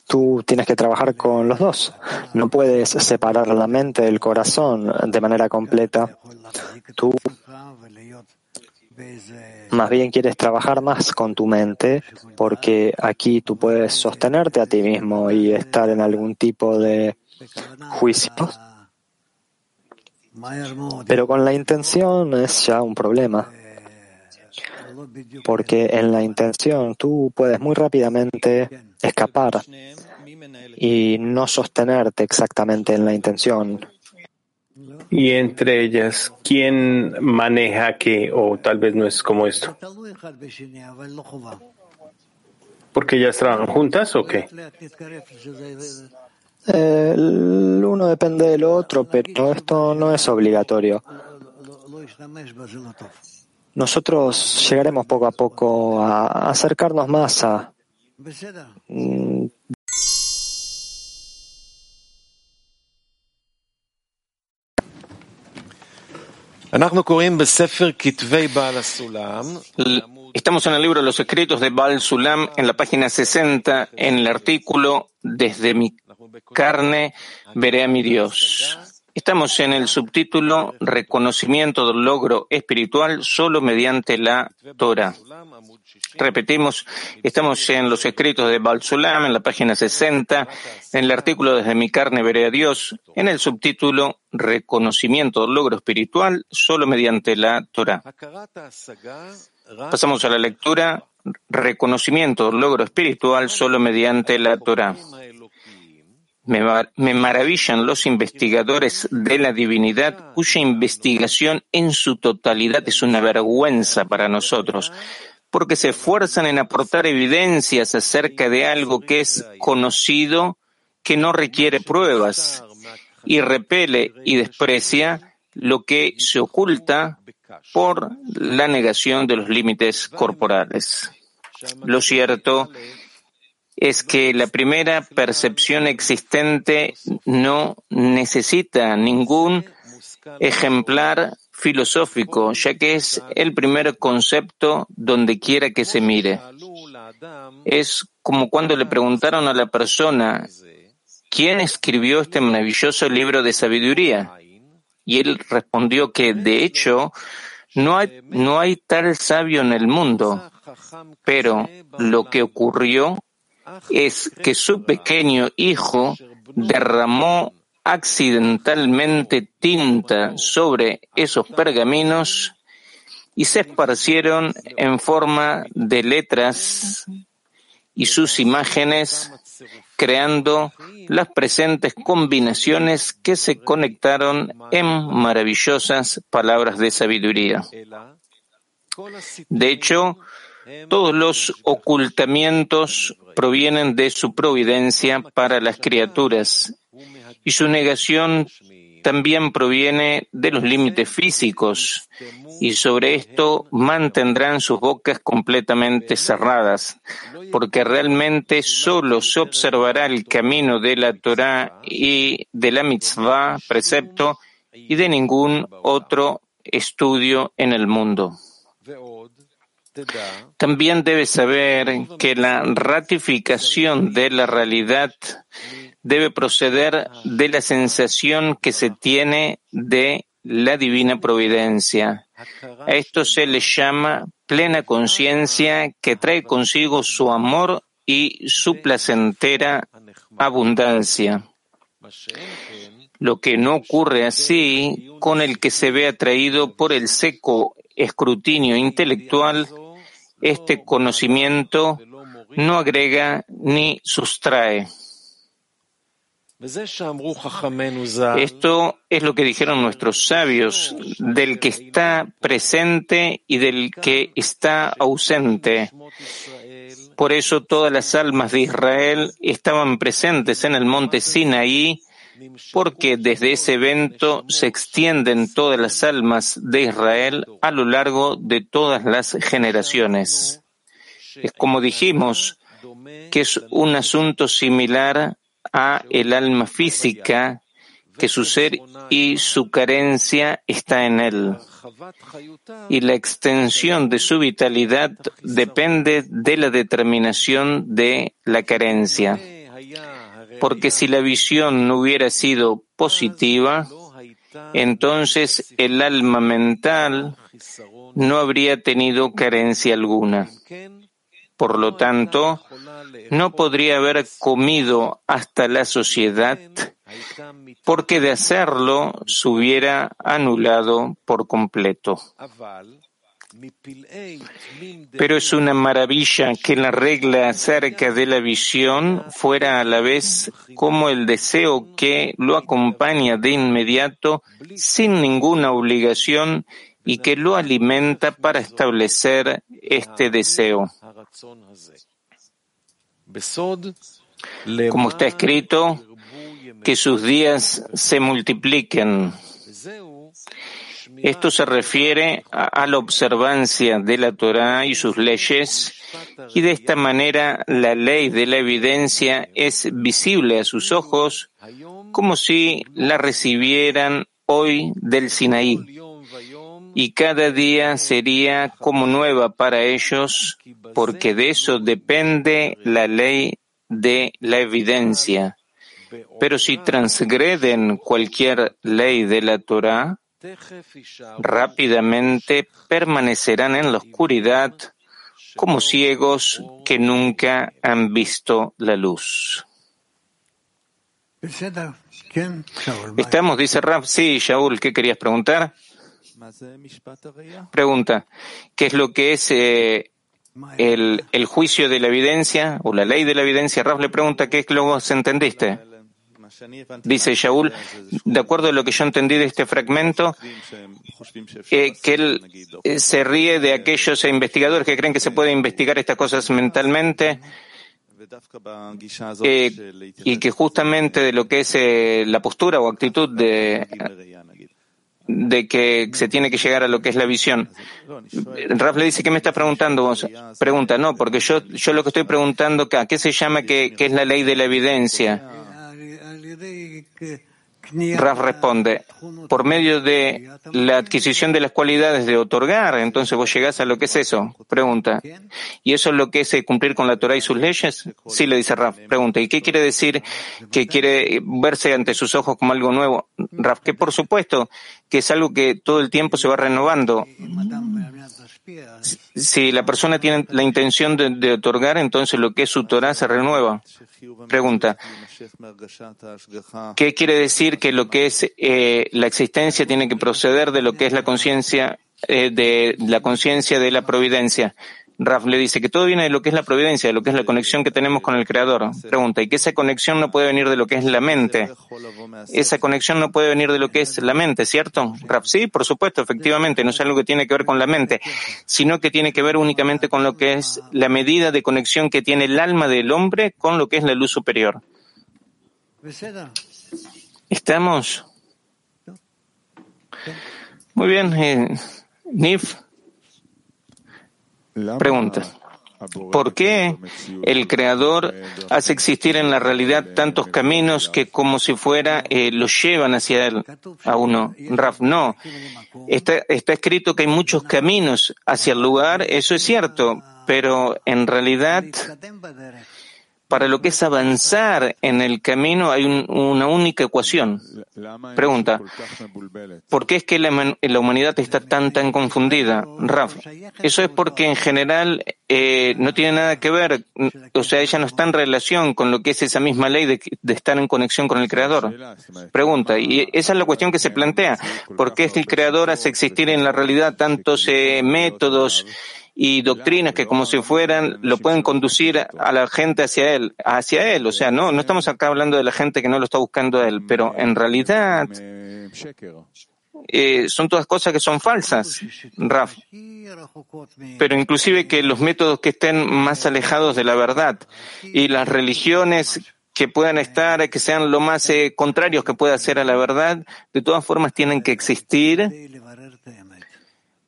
Tú tienes que trabajar con los dos. No puedes separar la mente del corazón de manera completa. Tú más bien quieres trabajar más con tu mente porque aquí tú puedes sostenerte a ti mismo y estar en algún tipo de juicio. Pero con la intención es ya un problema. Porque en la intención tú puedes muy rápidamente escapar y no sostenerte exactamente en la intención. Y entre ellas, ¿quién maneja qué? O tal vez no es como esto. ¿Porque ellas trabajan juntas o qué? El uno depende del otro, pero esto no es obligatorio. Nosotros llegaremos poco a poco a acercarnos más a Estamos en el libro Los escritos de Baal Sulam, en la página 60, en el artículo Desde mi carne veré a mi Dios. Estamos en el subtítulo Reconocimiento del logro espiritual solo mediante la Torah. Repetimos, estamos en los escritos de Balsulam, en la página 60, en el artículo Desde mi carne veré a Dios, en el subtítulo Reconocimiento del logro espiritual solo mediante la Torah. Pasamos a la lectura Reconocimiento del logro espiritual solo mediante la Torah. Me, maravillan los investigadores de la divinidad cuya investigación en su totalidad es una vergüenza para nosotros, porque se esfuerzan en aportar evidencias acerca de algo que es conocido, que no requiere pruebas, y repele y desprecia lo que se oculta por la negación de los límites corporales. Lo cierto es que la primera percepción existente no necesita ningún ejemplar filosófico, ya que es el primer concepto donde quiera que se mire. Es como cuando le preguntaron a la persona, ¿quién escribió este maravilloso libro de sabiduría? Y él respondió que, de hecho, no hay, no hay tal sabio en el mundo, pero lo que ocurrió es que su pequeño hijo derramó accidentalmente tinta sobre esos pergaminos y se esparcieron en forma de letras y sus imágenes, creando las presentes combinaciones que se conectaron en maravillosas palabras de sabiduría. De hecho, todos los ocultamientos provienen de su providencia para las criaturas y su negación también proviene de los límites físicos y sobre esto mantendrán sus bocas completamente cerradas, porque realmente solo se observará el camino de la Torah y de la mitzvah, precepto, y de ningún otro estudio en el mundo. También debes saber que la ratificación de la realidad debe proceder de la sensación que se tiene de la divina providencia. A esto se le llama plena conciencia que trae consigo su amor y su placentera abundancia. Lo que no ocurre así con el que se ve atraído por el seco escrutinio intelectual, este conocimiento no agrega ni sustrae. Esto es lo que dijeron nuestros sabios, del que está presente y del que está ausente. Por eso todas las almas de Israel estaban presentes en el monte Sinaí, porque desde ese evento se extienden todas las almas de Israel a lo largo de todas las generaciones. Es como dijimos, que es un asunto similar a el alma física, que su ser y su carencia está en él. Y la extensión de su vitalidad depende de la determinación de la carencia. Porque si la visión no hubiera sido positiva, entonces el alma mental no habría tenido carencia alguna. Por lo tanto, no podría haber comido hasta la sociedad porque de hacerlo se hubiera anulado por completo. Pero es una maravilla que la regla acerca de la visión fuera a la vez como el deseo que lo acompaña de inmediato sin ninguna obligación y que lo alimenta para establecer este deseo. Como está escrito, que sus días se multipliquen. Esto se refiere a, la observancia de la Torah y sus leyes, y de esta manera la ley de la evidencia es visible a sus ojos como si la recibieran hoy del Sinaí y cada día sería como nueva para ellos, porque de eso depende la ley de la evidencia. Pero si transgreden cualquier ley de la Torah, rápidamente permanecerán en la oscuridad como ciegos que nunca han visto la luz. Estamos, dice Raf. Sí, Shaul, ¿qué querías preguntar? Pregunta, ¿qué es lo que es eh, el, el, juicio de la evidencia o la ley de la evidencia? Raf le pregunta, ¿qué es lo que se entendiste? Dice Shaul, de acuerdo a lo que yo entendí de este fragmento, eh, que él eh, se ríe de aquellos investigadores que creen que se puede investigar estas cosas mentalmente y que justamente de lo que es la postura o actitud de que se tiene que llegar a lo que es la visión. Raf le dice, ¿qué me estás preguntando? Pregunta, no, porque yo, yo lo que estoy preguntando acá, ¿qué se llama que, es la ley de la evidencia? Raf responde, por medio de la adquisición de las cualidades de otorgar, entonces vos llegás a lo que es eso. Pregunta, ¿y eso es lo que es eh, cumplir con la Torah y sus leyes? Sí, le dice Raf. Pregunta, ¿y qué quiere decir que quiere verse ante sus ojos como algo nuevo? Raf, que por supuesto que es algo que todo el tiempo se va renovando. Si la persona tiene la intención de, otorgar, entonces lo que es su Torah se renueva. Pregunta, ¿qué quiere decir que lo que es eh, la existencia tiene que proceder de lo que es la conciencia eh, de la conciencia de la providencia? Raf le dice que todo viene de lo que es la providencia, de lo que es la conexión que tenemos con el Creador. Pregunta, ¿y que esa conexión no puede venir de lo que es la mente? Esa conexión no puede venir de lo que es la mente, ¿cierto? Raf, sí, por supuesto, efectivamente, no es algo que tiene que ver con la mente, sino que tiene que ver únicamente con lo que es la medida de conexión que tiene el alma del hombre con lo que es la luz superior. ¿Estamos? Muy bien, eh, Nif. Pregunta. ¿Por qué el Creador hace existir en la realidad tantos caminos que como si fuera eh, los llevan hacia él a uno? Raf, no. Está, está escrito que hay muchos caminos hacia el lugar, eso es cierto, pero en realidad para lo que es avanzar en el camino hay una única ecuación. Pregunta, ¿por qué es que la, humanidad está tan tan confundida? Raf, eso es porque en general eh, no tiene nada que ver, o sea, ella no está en relación con lo que es esa misma ley de, estar en conexión con el Creador. Pregunta, y esa es la cuestión que se plantea, ¿por qué es que el Creador hace existir en la realidad tantos eh, métodos? Y doctrinas que como si fueran lo pueden conducir a la gente hacia él, hacia él. O sea, no, no estamos acá hablando de la gente que no lo está buscando a él, pero en realidad eh, son todas cosas que son falsas, Raf. Pero inclusive que los métodos que estén más alejados de la verdad y las religiones que puedan estar, que sean lo más eh, contrarios que pueda ser a la verdad, de todas formas tienen que existir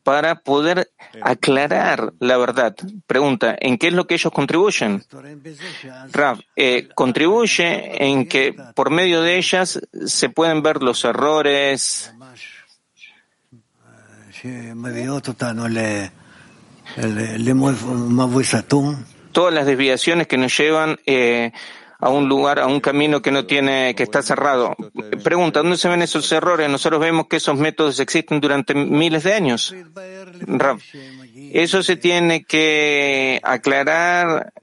para poder aclarar la verdad. Pregunta, ¿en qué es lo que ellos contribuyen? Rav, eh, contribuye en que por medio de ellas se pueden ver los errores todas las desviaciones que nos llevan eh, a un lugar, a un camino que no tiene, que está cerrado. Pregunta, ¿dónde se ven esos errores? Nosotros vemos que esos métodos existen durante miles de años. Eso se tiene que aclarar,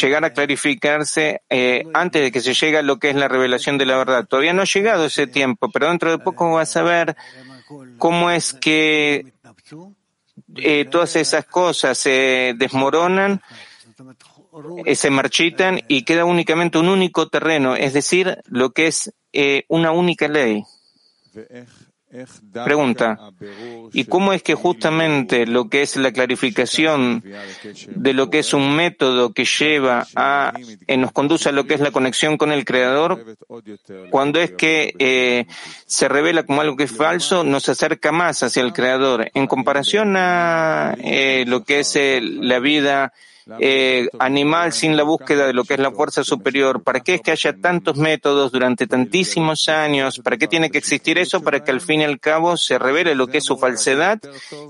llegar a clarificarse eh, antes de que se llegue a lo que es la revelación de la verdad. Todavía no ha llegado ese tiempo, pero dentro de poco vas a ver cómo es que eh, todas esas cosas se desmoronan se marchitan y queda únicamente un único terreno, es decir, lo que es eh, una única ley. Pregunta, ¿y cómo es que justamente lo que es la clarificación de lo que es un método que lleva a, eh, nos conduce a lo que es la conexión con el Creador, cuando es que se revela como algo que es falso, nos acerca más hacia el Creador en comparación a lo que es la vida eh, animal sin la búsqueda de lo que es la fuerza superior. ¿Para qué es que haya tantos métodos durante tantísimos años? ¿Para qué tiene que existir eso? Para que al fin y al cabo se revele lo que es su falsedad,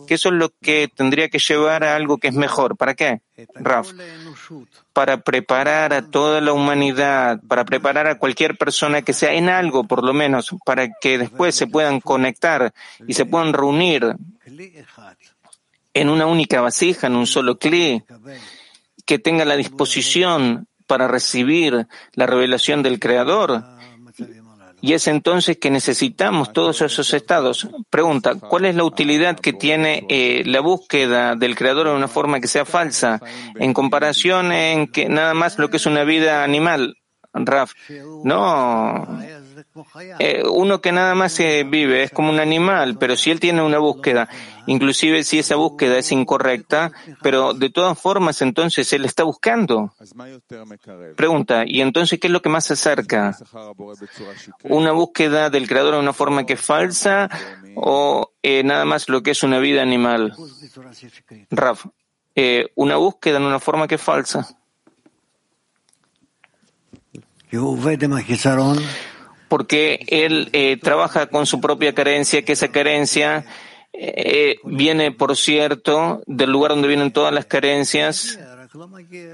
que eso es lo que tendría que llevar a algo que es mejor. ¿Para qué? Raf. Para preparar a toda la humanidad, para preparar a cualquier persona que sea en algo, por lo menos, para que después se puedan conectar y se puedan reunir en una única vasija, en un solo clé, que tenga la disposición para recibir la revelación del Creador. Y es entonces que necesitamos todos esos estados. Pregunta, ¿cuál es la utilidad que tiene eh, la búsqueda del Creador de una forma que sea falsa en comparación en que nada más lo que es una vida animal? Raf, no, eh, uno que nada más se vive es como un animal, pero si él tiene una búsqueda, inclusive si esa búsqueda es incorrecta, pero de todas formas entonces él está buscando. Pregunta, ¿y entonces qué es lo que más se acerca? ¿Una búsqueda del creador de una forma que es falsa o eh, nada más lo que es una vida animal? Raf, eh, una búsqueda en una forma que es falsa porque él eh, trabaja con su propia carencia, que esa carencia eh, viene, por cierto, del lugar donde vienen todas las carencias,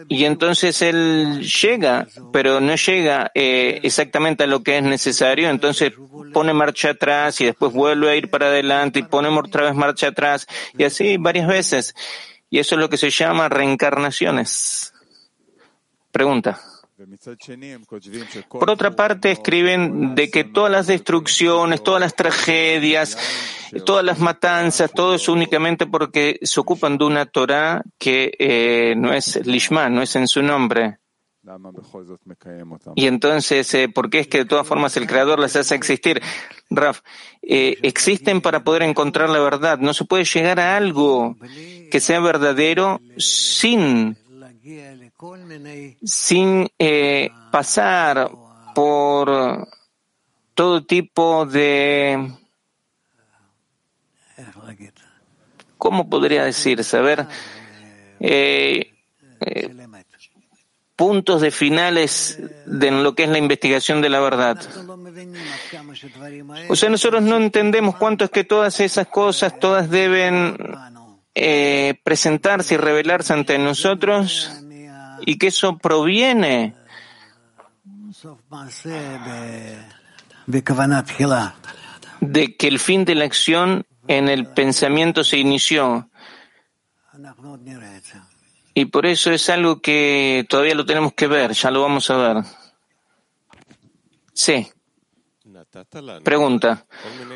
y entonces él llega, pero no llega eh, exactamente a lo que es necesario, entonces pone marcha atrás y después vuelve a ir para adelante y pone otra vez marcha atrás, y así varias veces. Y eso es lo que se llama reencarnaciones. Pregunta. Por otra parte, escriben de que todas las destrucciones, todas las tragedias, todas las matanzas, todo es únicamente porque se ocupan de una Torah que eh, no es Lishma, no es en su nombre. Y entonces, eh, ¿por qué es que de todas formas el Creador las hace existir? Raf, eh, existen para poder encontrar la verdad. No se puede llegar a algo que sea verdadero sin sin eh, pasar por todo tipo de, ¿cómo podría decir? Saber eh, eh, puntos de finales de lo que es la investigación de la verdad. O sea, nosotros no entendemos cuánto es que todas esas cosas, todas deben presentarse y revelarse ante nosotros y que eso proviene de que el fin de la acción en el pensamiento se inició. Y por eso es algo que todavía lo tenemos que ver, ya lo vamos a ver. Sí. Pregunta.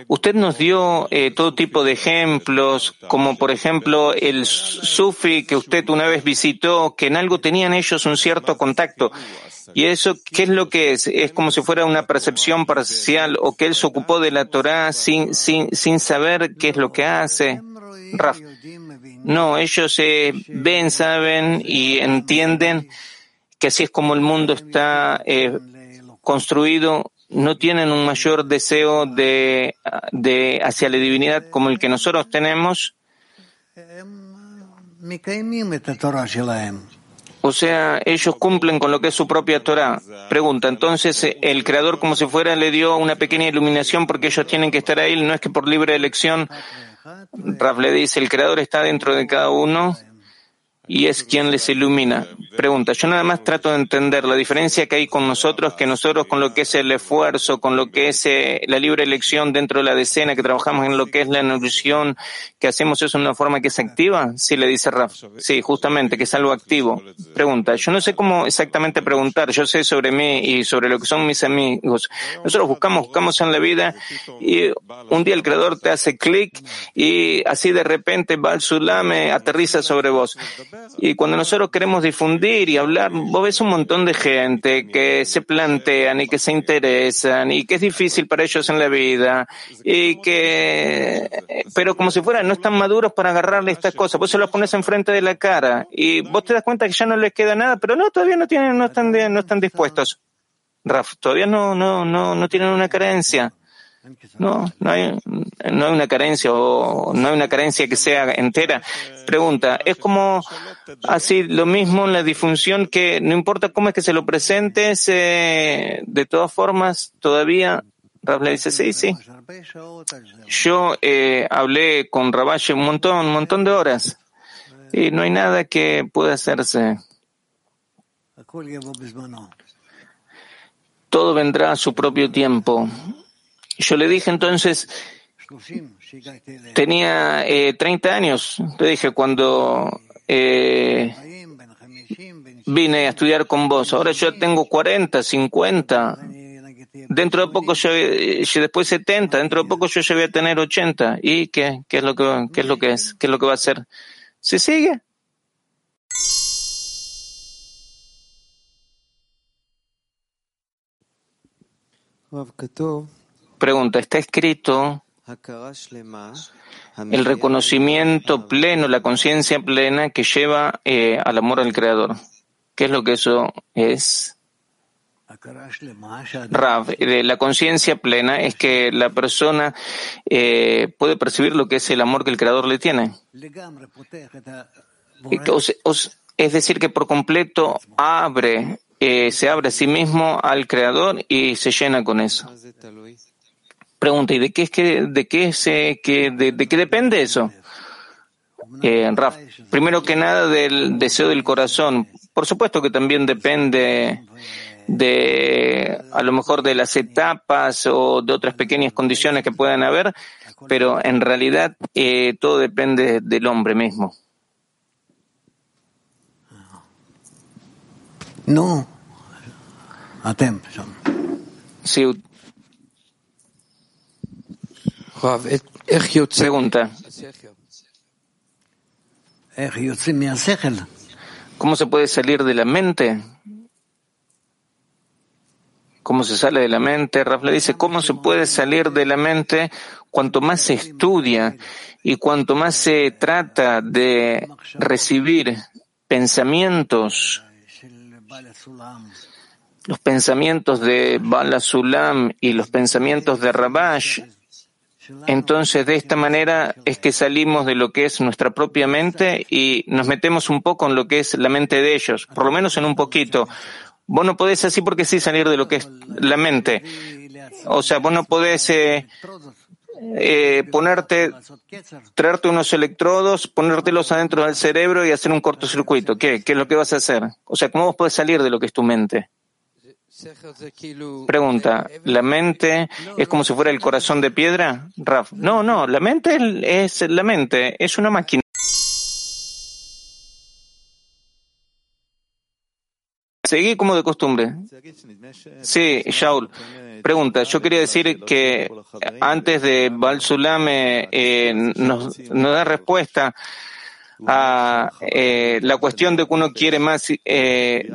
Usted nos dio eh, todo tipo de ejemplos, como por ejemplo el sufi que usted una vez visitó, que en algo tenían ellos un cierto contacto. ¿Y eso qué es lo que es? ¿Es como si fuera una percepción parcial o que él se ocupó de la Torah sin, sin, sin saber qué es lo que hace? Raf. No, ellos eh, ven, saben y entienden que así es como el mundo está eh, construido no tienen un mayor deseo de, de hacia la divinidad como el que nosotros tenemos. O sea, ellos cumplen con lo que es su propia Torah. Pregunta, entonces el Creador como si fuera le dio una pequeña iluminación porque ellos tienen que estar ahí, no es que por libre elección. Raf le dice, el Creador está dentro de cada uno y es quien les ilumina. Pregunta, yo nada más trato de entender la diferencia que hay con nosotros, que nosotros con lo que es el esfuerzo, con lo que es eh, la libre elección dentro de la decena, que trabajamos en lo que es la nutrición, que hacemos eso de una forma que es activa. Sí, le dice Raf. Sí, justamente, que es algo activo. Pregunta, yo no sé cómo exactamente preguntar, yo sé sobre mí y sobre lo que son mis amigos. Nosotros buscamos, buscamos en la vida y un día el creador te hace clic y así de repente va al Sulame, aterriza sobre vos. Y cuando nosotros queremos difundir y hablar, vos ves un montón de gente que se plantean y que se interesan y que es difícil para ellos en la vida y que, pero como si fueran, no están maduros para agarrarle estas cosas. Vos se los pones enfrente de la cara y vos te das cuenta que ya no les queda nada, pero no, todavía no tienen, no están, no están dispuestos. Raf, todavía no, no, no, no tienen una creencia. No, no hay, no hay una carencia o no hay una carencia que sea entera. Pregunta, es como así lo mismo en la disfunción que no importa cómo es que se lo presentes, de todas formas todavía Rab dice, sí, sí. Yo eh, hablé con Rabash un montón, un montón de horas y no hay nada que pueda hacerse. Todo vendrá a su propio tiempo. Yo le dije entonces, tenía eh, 30 años. Le dije, cuando eh, vine a estudiar con vos, ahora yo tengo 40, 50. Dentro de poco yo, después 70, dentro de poco yo ya voy a tener 80. ¿Y qué, qué es lo que, qué es lo que es? ¿Qué es lo que va a hacer? ¿Se sigue? Pregunta, ¿está escrito el reconocimiento pleno, la conciencia plena que lleva eh, al amor al Creador? ¿Qué es lo que eso es? Rav, eh, la conciencia plena es que la persona eh, puede percibir lo que es el amor que el Creador le tiene. Es decir, que por completo abre eh, se abre a sí mismo al Creador y se llena con eso. Pregunta, ¿y de qué es que, de qué se, que, de, de qué depende eso? Eh, Raf, primero que nada del deseo del corazón. Por supuesto que también depende de, a lo mejor de las etapas o de otras pequeñas condiciones que puedan haber, pero en realidad eh, todo depende del hombre mismo. No. Atem. Sí. Pregunta. ¿Cómo se puede salir de la mente? ¿Cómo se sale de la mente? Raf le dice, ¿cómo se puede salir de la mente cuanto más se estudia y cuanto más se trata de recibir pensamientos, los pensamientos de Bala Sulam y los pensamientos de Rabash, entonces, de esta manera es que salimos de lo que es nuestra propia mente y nos metemos un poco en lo que es la mente de ellos, por lo menos en un poquito. Vos no podés así porque sí salir de lo que es la mente. O sea, vos no podés eh, eh, ponerte, traerte unos electrodos, ponértelos adentro del cerebro y hacer un cortocircuito. ¿Qué? ¿Qué es lo que vas a hacer? O sea, ¿cómo vos podés salir de lo que es tu mente? Pregunta, ¿la mente es como si fuera el corazón de piedra? Raf, no, no, la mente es la mente, es una máquina. Seguí como de costumbre. Sí, Shaul. Pregunta, yo quería decir que antes de Balsulame eh, nos, nos, da respuesta a eh, la cuestión de que uno quiere más eh,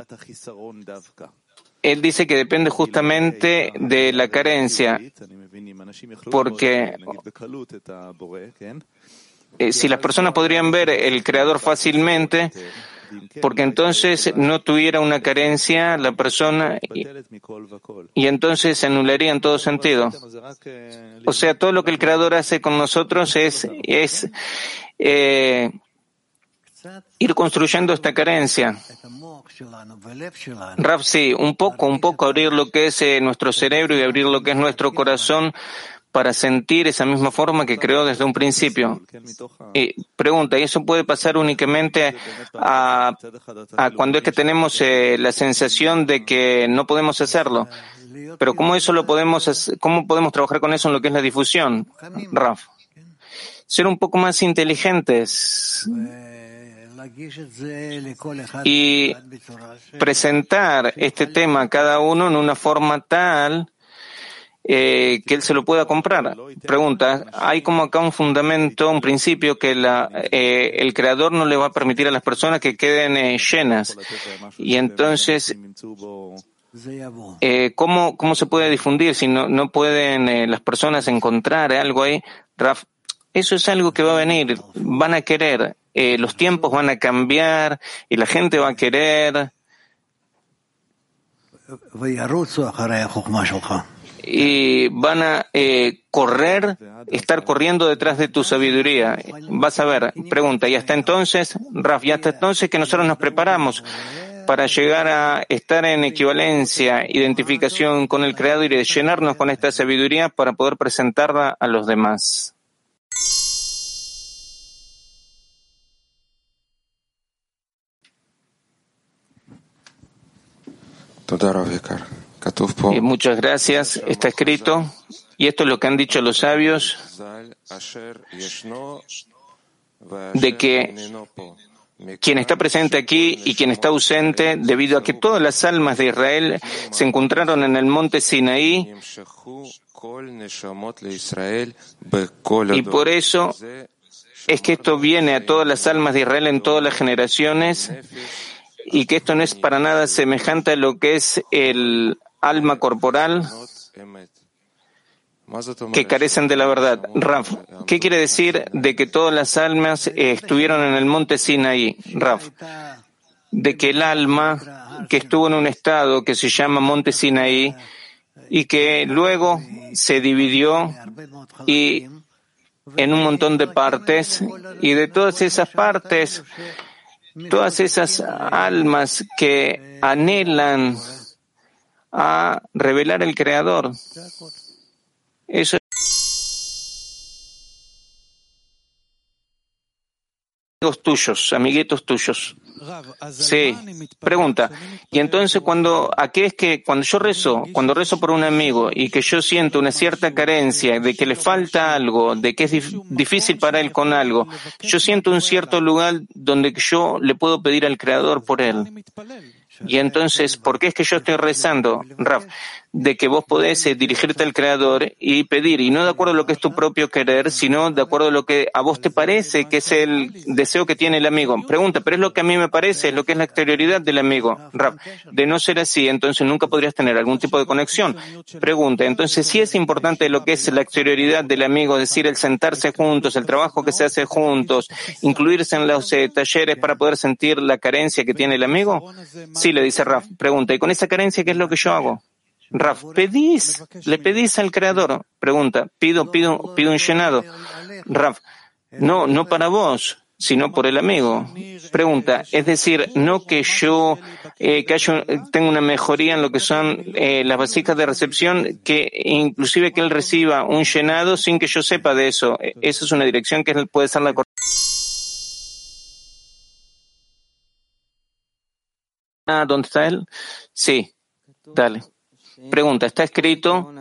él dice que depende justamente de la carencia, porque eh, si las personas podrían ver el creador fácilmente, porque entonces no tuviera una carencia la persona y, entonces se anularía en todo sentido. O sea, todo lo que el creador hace con nosotros es, es eh, ir construyendo esta carencia. Raf, sí, un poco, un poco abrir lo que es eh, nuestro cerebro y abrir lo que es nuestro corazón para sentir esa misma forma que creó desde un principio. Y pregunta, ¿y eso puede pasar únicamente a, cuando es que tenemos eh, la sensación de que no podemos hacerlo? Pero ¿cómo eso lo podemos hacer, cómo podemos trabajar con eso en lo que es la difusión? Raf. Ser un poco más inteligentes y presentar este tema a cada uno en una forma tal eh, que él se lo pueda comprar. Pregunta, hay como acá un fundamento, un principio que la, eh, el creador no le va a permitir a las personas que queden eh, llenas. Y entonces, ¿cómo, ¿cómo se puede difundir si no, no pueden las personas encontrar algo ahí? Raf, eso es algo que va a venir, van a querer, eh, los tiempos van a cambiar y la gente va a querer. Y van a eh, correr, estar corriendo detrás de tu sabiduría. Vas a ver, pregunta, y hasta entonces, Raf, y hasta entonces que nosotros nos preparamos para llegar a estar en equivalencia, identificación con el Creador y llenarnos con esta sabiduría para poder presentarla a los demás. Y muchas gracias. Está escrito, y esto es lo que han dicho los sabios, de que quien está presente aquí y quien está ausente, debido a que todas las almas de Israel se encontraron en el monte Sinaí, y por eso es que esto viene a todas las almas de Israel en todas las generaciones y que esto no es para nada semejante a lo que es el alma corporal que carecen de la verdad. Raf, ¿qué quiere decir de que todas las almas estuvieron en el monte Sinaí? Raf, de que el alma que estuvo en un estado que se llama monte Sinaí y que luego se dividió y en un montón de partes y de todas esas partes todas esas almas que anhelan a revelar el Creador. Eso amigos tuyos, amiguitos tuyos. Sí. Pregunta. Y entonces cuando, ¿a qué es que cuando yo rezo, cuando rezo por un amigo y que yo siento una cierta carencia, de que le falta algo, de que es difícil para él con algo, yo siento un cierto lugar donde yo le puedo pedir al Creador por él. Y entonces, ¿por qué es que yo estoy rezando, Raf? De que vos podés eh, dirigirte al Creador y pedir, y no de acuerdo a lo que es tu propio querer, sino de acuerdo a lo que a vos te parece que es el deseo que tiene el amigo. Pregunta, pero es lo que a mí me parece, es lo que es la exterioridad del amigo. Raf, de no ser así, entonces nunca podrías tener algún tipo de conexión. Pregunta, entonces sí es importante lo que es la exterioridad del amigo, es decir, el sentarse juntos, el trabajo que se hace juntos, incluirse en los eh, talleres para poder sentir la carencia que tiene el amigo. Sí, le dice Raf. Pregunta, ¿y con esa carencia qué es lo que yo hago? Raf, pedís, le pedís al Creador. Pregunta, pido, pido, pido un llenado. Raf, no, no para vos, sino por el amigo. Pregunta, es decir, no que yo eh, que haya, tenga una mejoría en lo que son eh, las vasijas de recepción, que inclusive que él reciba un llenado sin que yo sepa de eso. Esa es una dirección que puede ser la correcta. Ah, ¿Dónde está él? Sí, dale. Pregunta, está escrito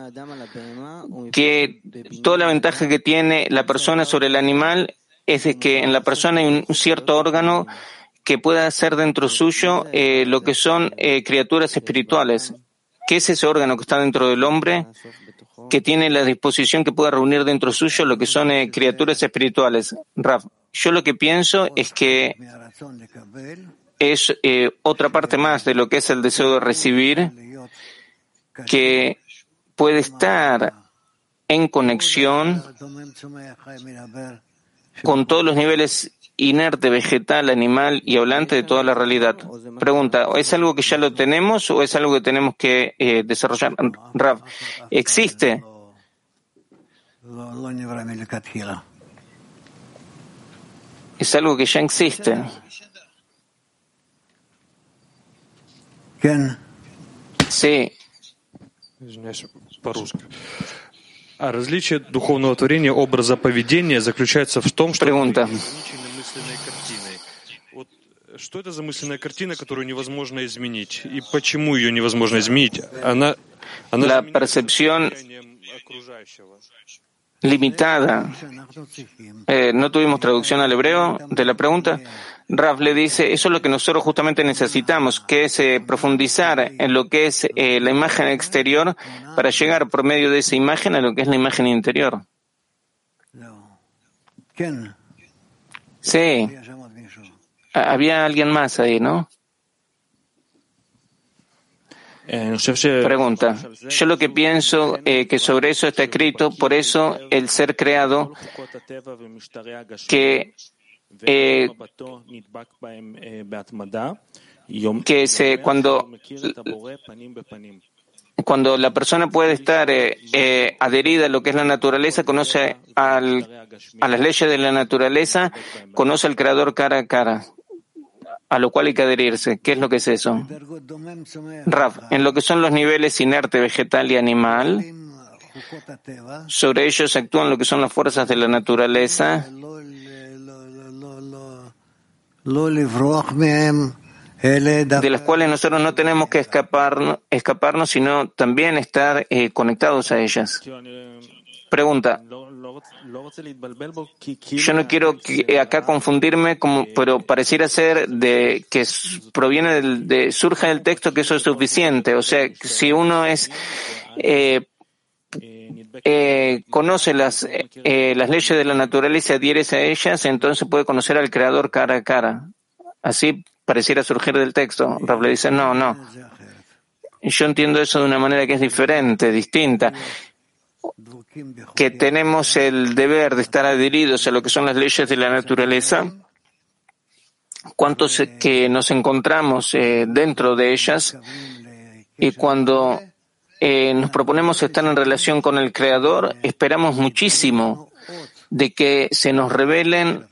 que toda la ventaja que tiene la persona sobre el animal es de que en la persona hay un cierto órgano que pueda hacer dentro suyo eh, lo que son eh, criaturas espirituales. ¿Qué es ese órgano que está dentro del hombre que tiene la disposición que pueda reunir dentro suyo lo que son eh, criaturas espirituales? Raf, yo lo que pienso es que es otra parte más de lo que es el deseo de recibir que puede estar en conexión con todos los niveles inerte, vegetal, animal y hablante de toda la realidad. Pregunta, ¿es algo que ya lo tenemos o es algo que tenemos que eh, desarrollar? Rav, ¿existe? Es algo que ya existe. Sí. По-русски. А различие духовного творения образа поведения заключается в том, что мысленной картиной. Вот что это за мысленная картина, которую невозможно изменить? И почему ее невозможно изменить? Она, она La percepción limitada. Eh, no tuvimos traducción al hebreo de la pregunta. Raf le dice, eso es lo que nosotros justamente necesitamos, que es eh, profundizar en lo que es eh, la imagen exterior para llegar por medio de esa imagen a lo que es la imagen interior. Sí. Había alguien más ahí, ¿no? Pregunta. Yo lo que pienso eh, que sobre eso está escrito, por eso el ser creado que eh, que se, cuando, cuando la persona puede estar eh, eh, adherida a lo que es la naturaleza, conoce al, a las leyes de la naturaleza, conoce al Creador cara a cara, a lo cual hay que adherirse. ¿Qué es lo que es eso? Raf, en lo que son los niveles inerte, vegetal y animal, sobre ellos actúan lo que son las fuerzas de la naturaleza de las cuales nosotros no tenemos que escaparnos, escaparnos sino también estar eh, conectados a ellas. Pregunta. Yo no quiero que acá confundirme, como, pero pareciera ser de que proviene del, de, surge del texto que eso es suficiente. O sea, si uno es eh, eh, conoce las, eh, las leyes de la naturaleza y adhieres a ellas, entonces puede conocer al Creador cara a cara. Así pareciera surgir del texto. Rav le dice, no, no. Yo entiendo eso de una manera que es diferente, distinta. Que tenemos el deber de estar adheridos a lo que son las leyes de la naturaleza. Cuántos que nos encontramos eh, dentro de ellas y cuando eh, nos proponemos estar en relación con el Creador, esperamos muchísimo de que se nos revelen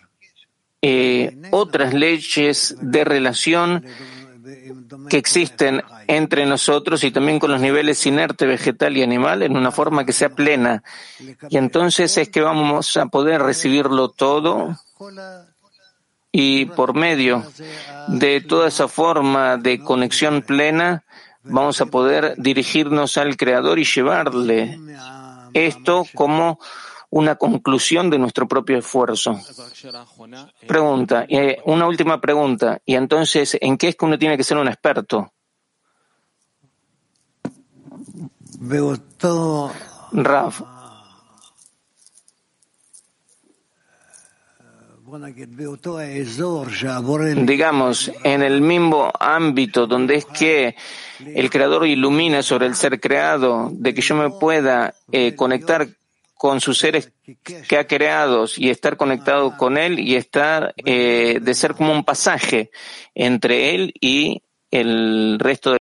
eh, otras leyes de relación que existen entre nosotros y también con los niveles inerte, vegetal y animal en una forma que sea plena. Y entonces es que vamos a poder recibirlo todo y por medio de toda esa forma de conexión plena vamos a poder dirigirnos al Creador y llevarle esto como una conclusión de nuestro propio esfuerzo. Pregunta, eh, una última pregunta. ¿Y entonces en qué es que uno tiene que ser un experto? Raf. Digamos, en el mismo ámbito donde es que el creador ilumina sobre el ser creado, de que yo me pueda eh, conectar con sus seres que ha creado y estar conectado con él y estar eh, de ser como un pasaje entre él y el resto de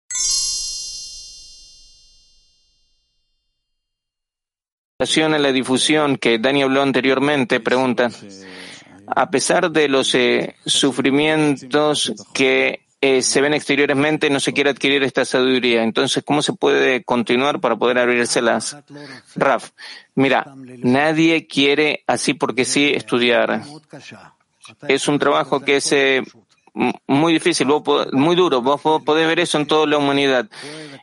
en la difusión que Dani habló anteriormente, pregunta, a pesar de los eh, sufrimientos que eh, se ven exteriormente, no se quiere adquirir esta sabiduría. Entonces, ¿cómo se puede continuar para poder abrirse-las? Raf, mira, nadie quiere así porque sí estudiar. Es un trabajo que es eh, muy difícil, muy duro. Vos podés ver eso en toda la humanidad.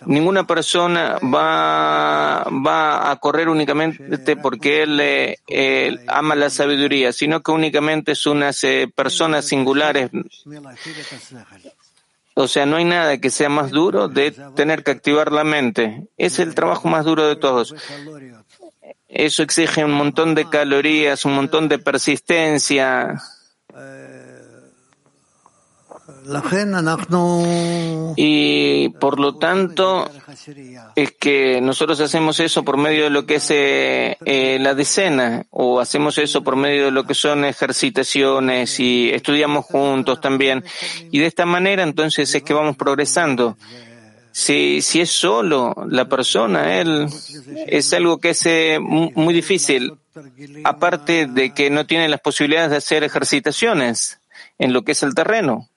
Ninguna persona va, va a correr únicamente porque él, ama la sabiduría, sino que únicamente son unas eh, personas singulares. O sea, no hay nada que sea más duro de tener que activar la mente. Es el trabajo más duro de todos. Eso exige un montón de calorías, un montón de persistencia. Y por lo tanto, es que nosotros hacemos eso por medio de lo que es eh, eh, la decena, o hacemos eso por medio de lo que son ejercitaciones y estudiamos juntos también. Y de esta manera entonces es que vamos progresando. Si, si es solo la persona, él es algo que es eh, muy difícil, aparte de que no tiene las posibilidades de hacer ejercitaciones en lo que es el terreno.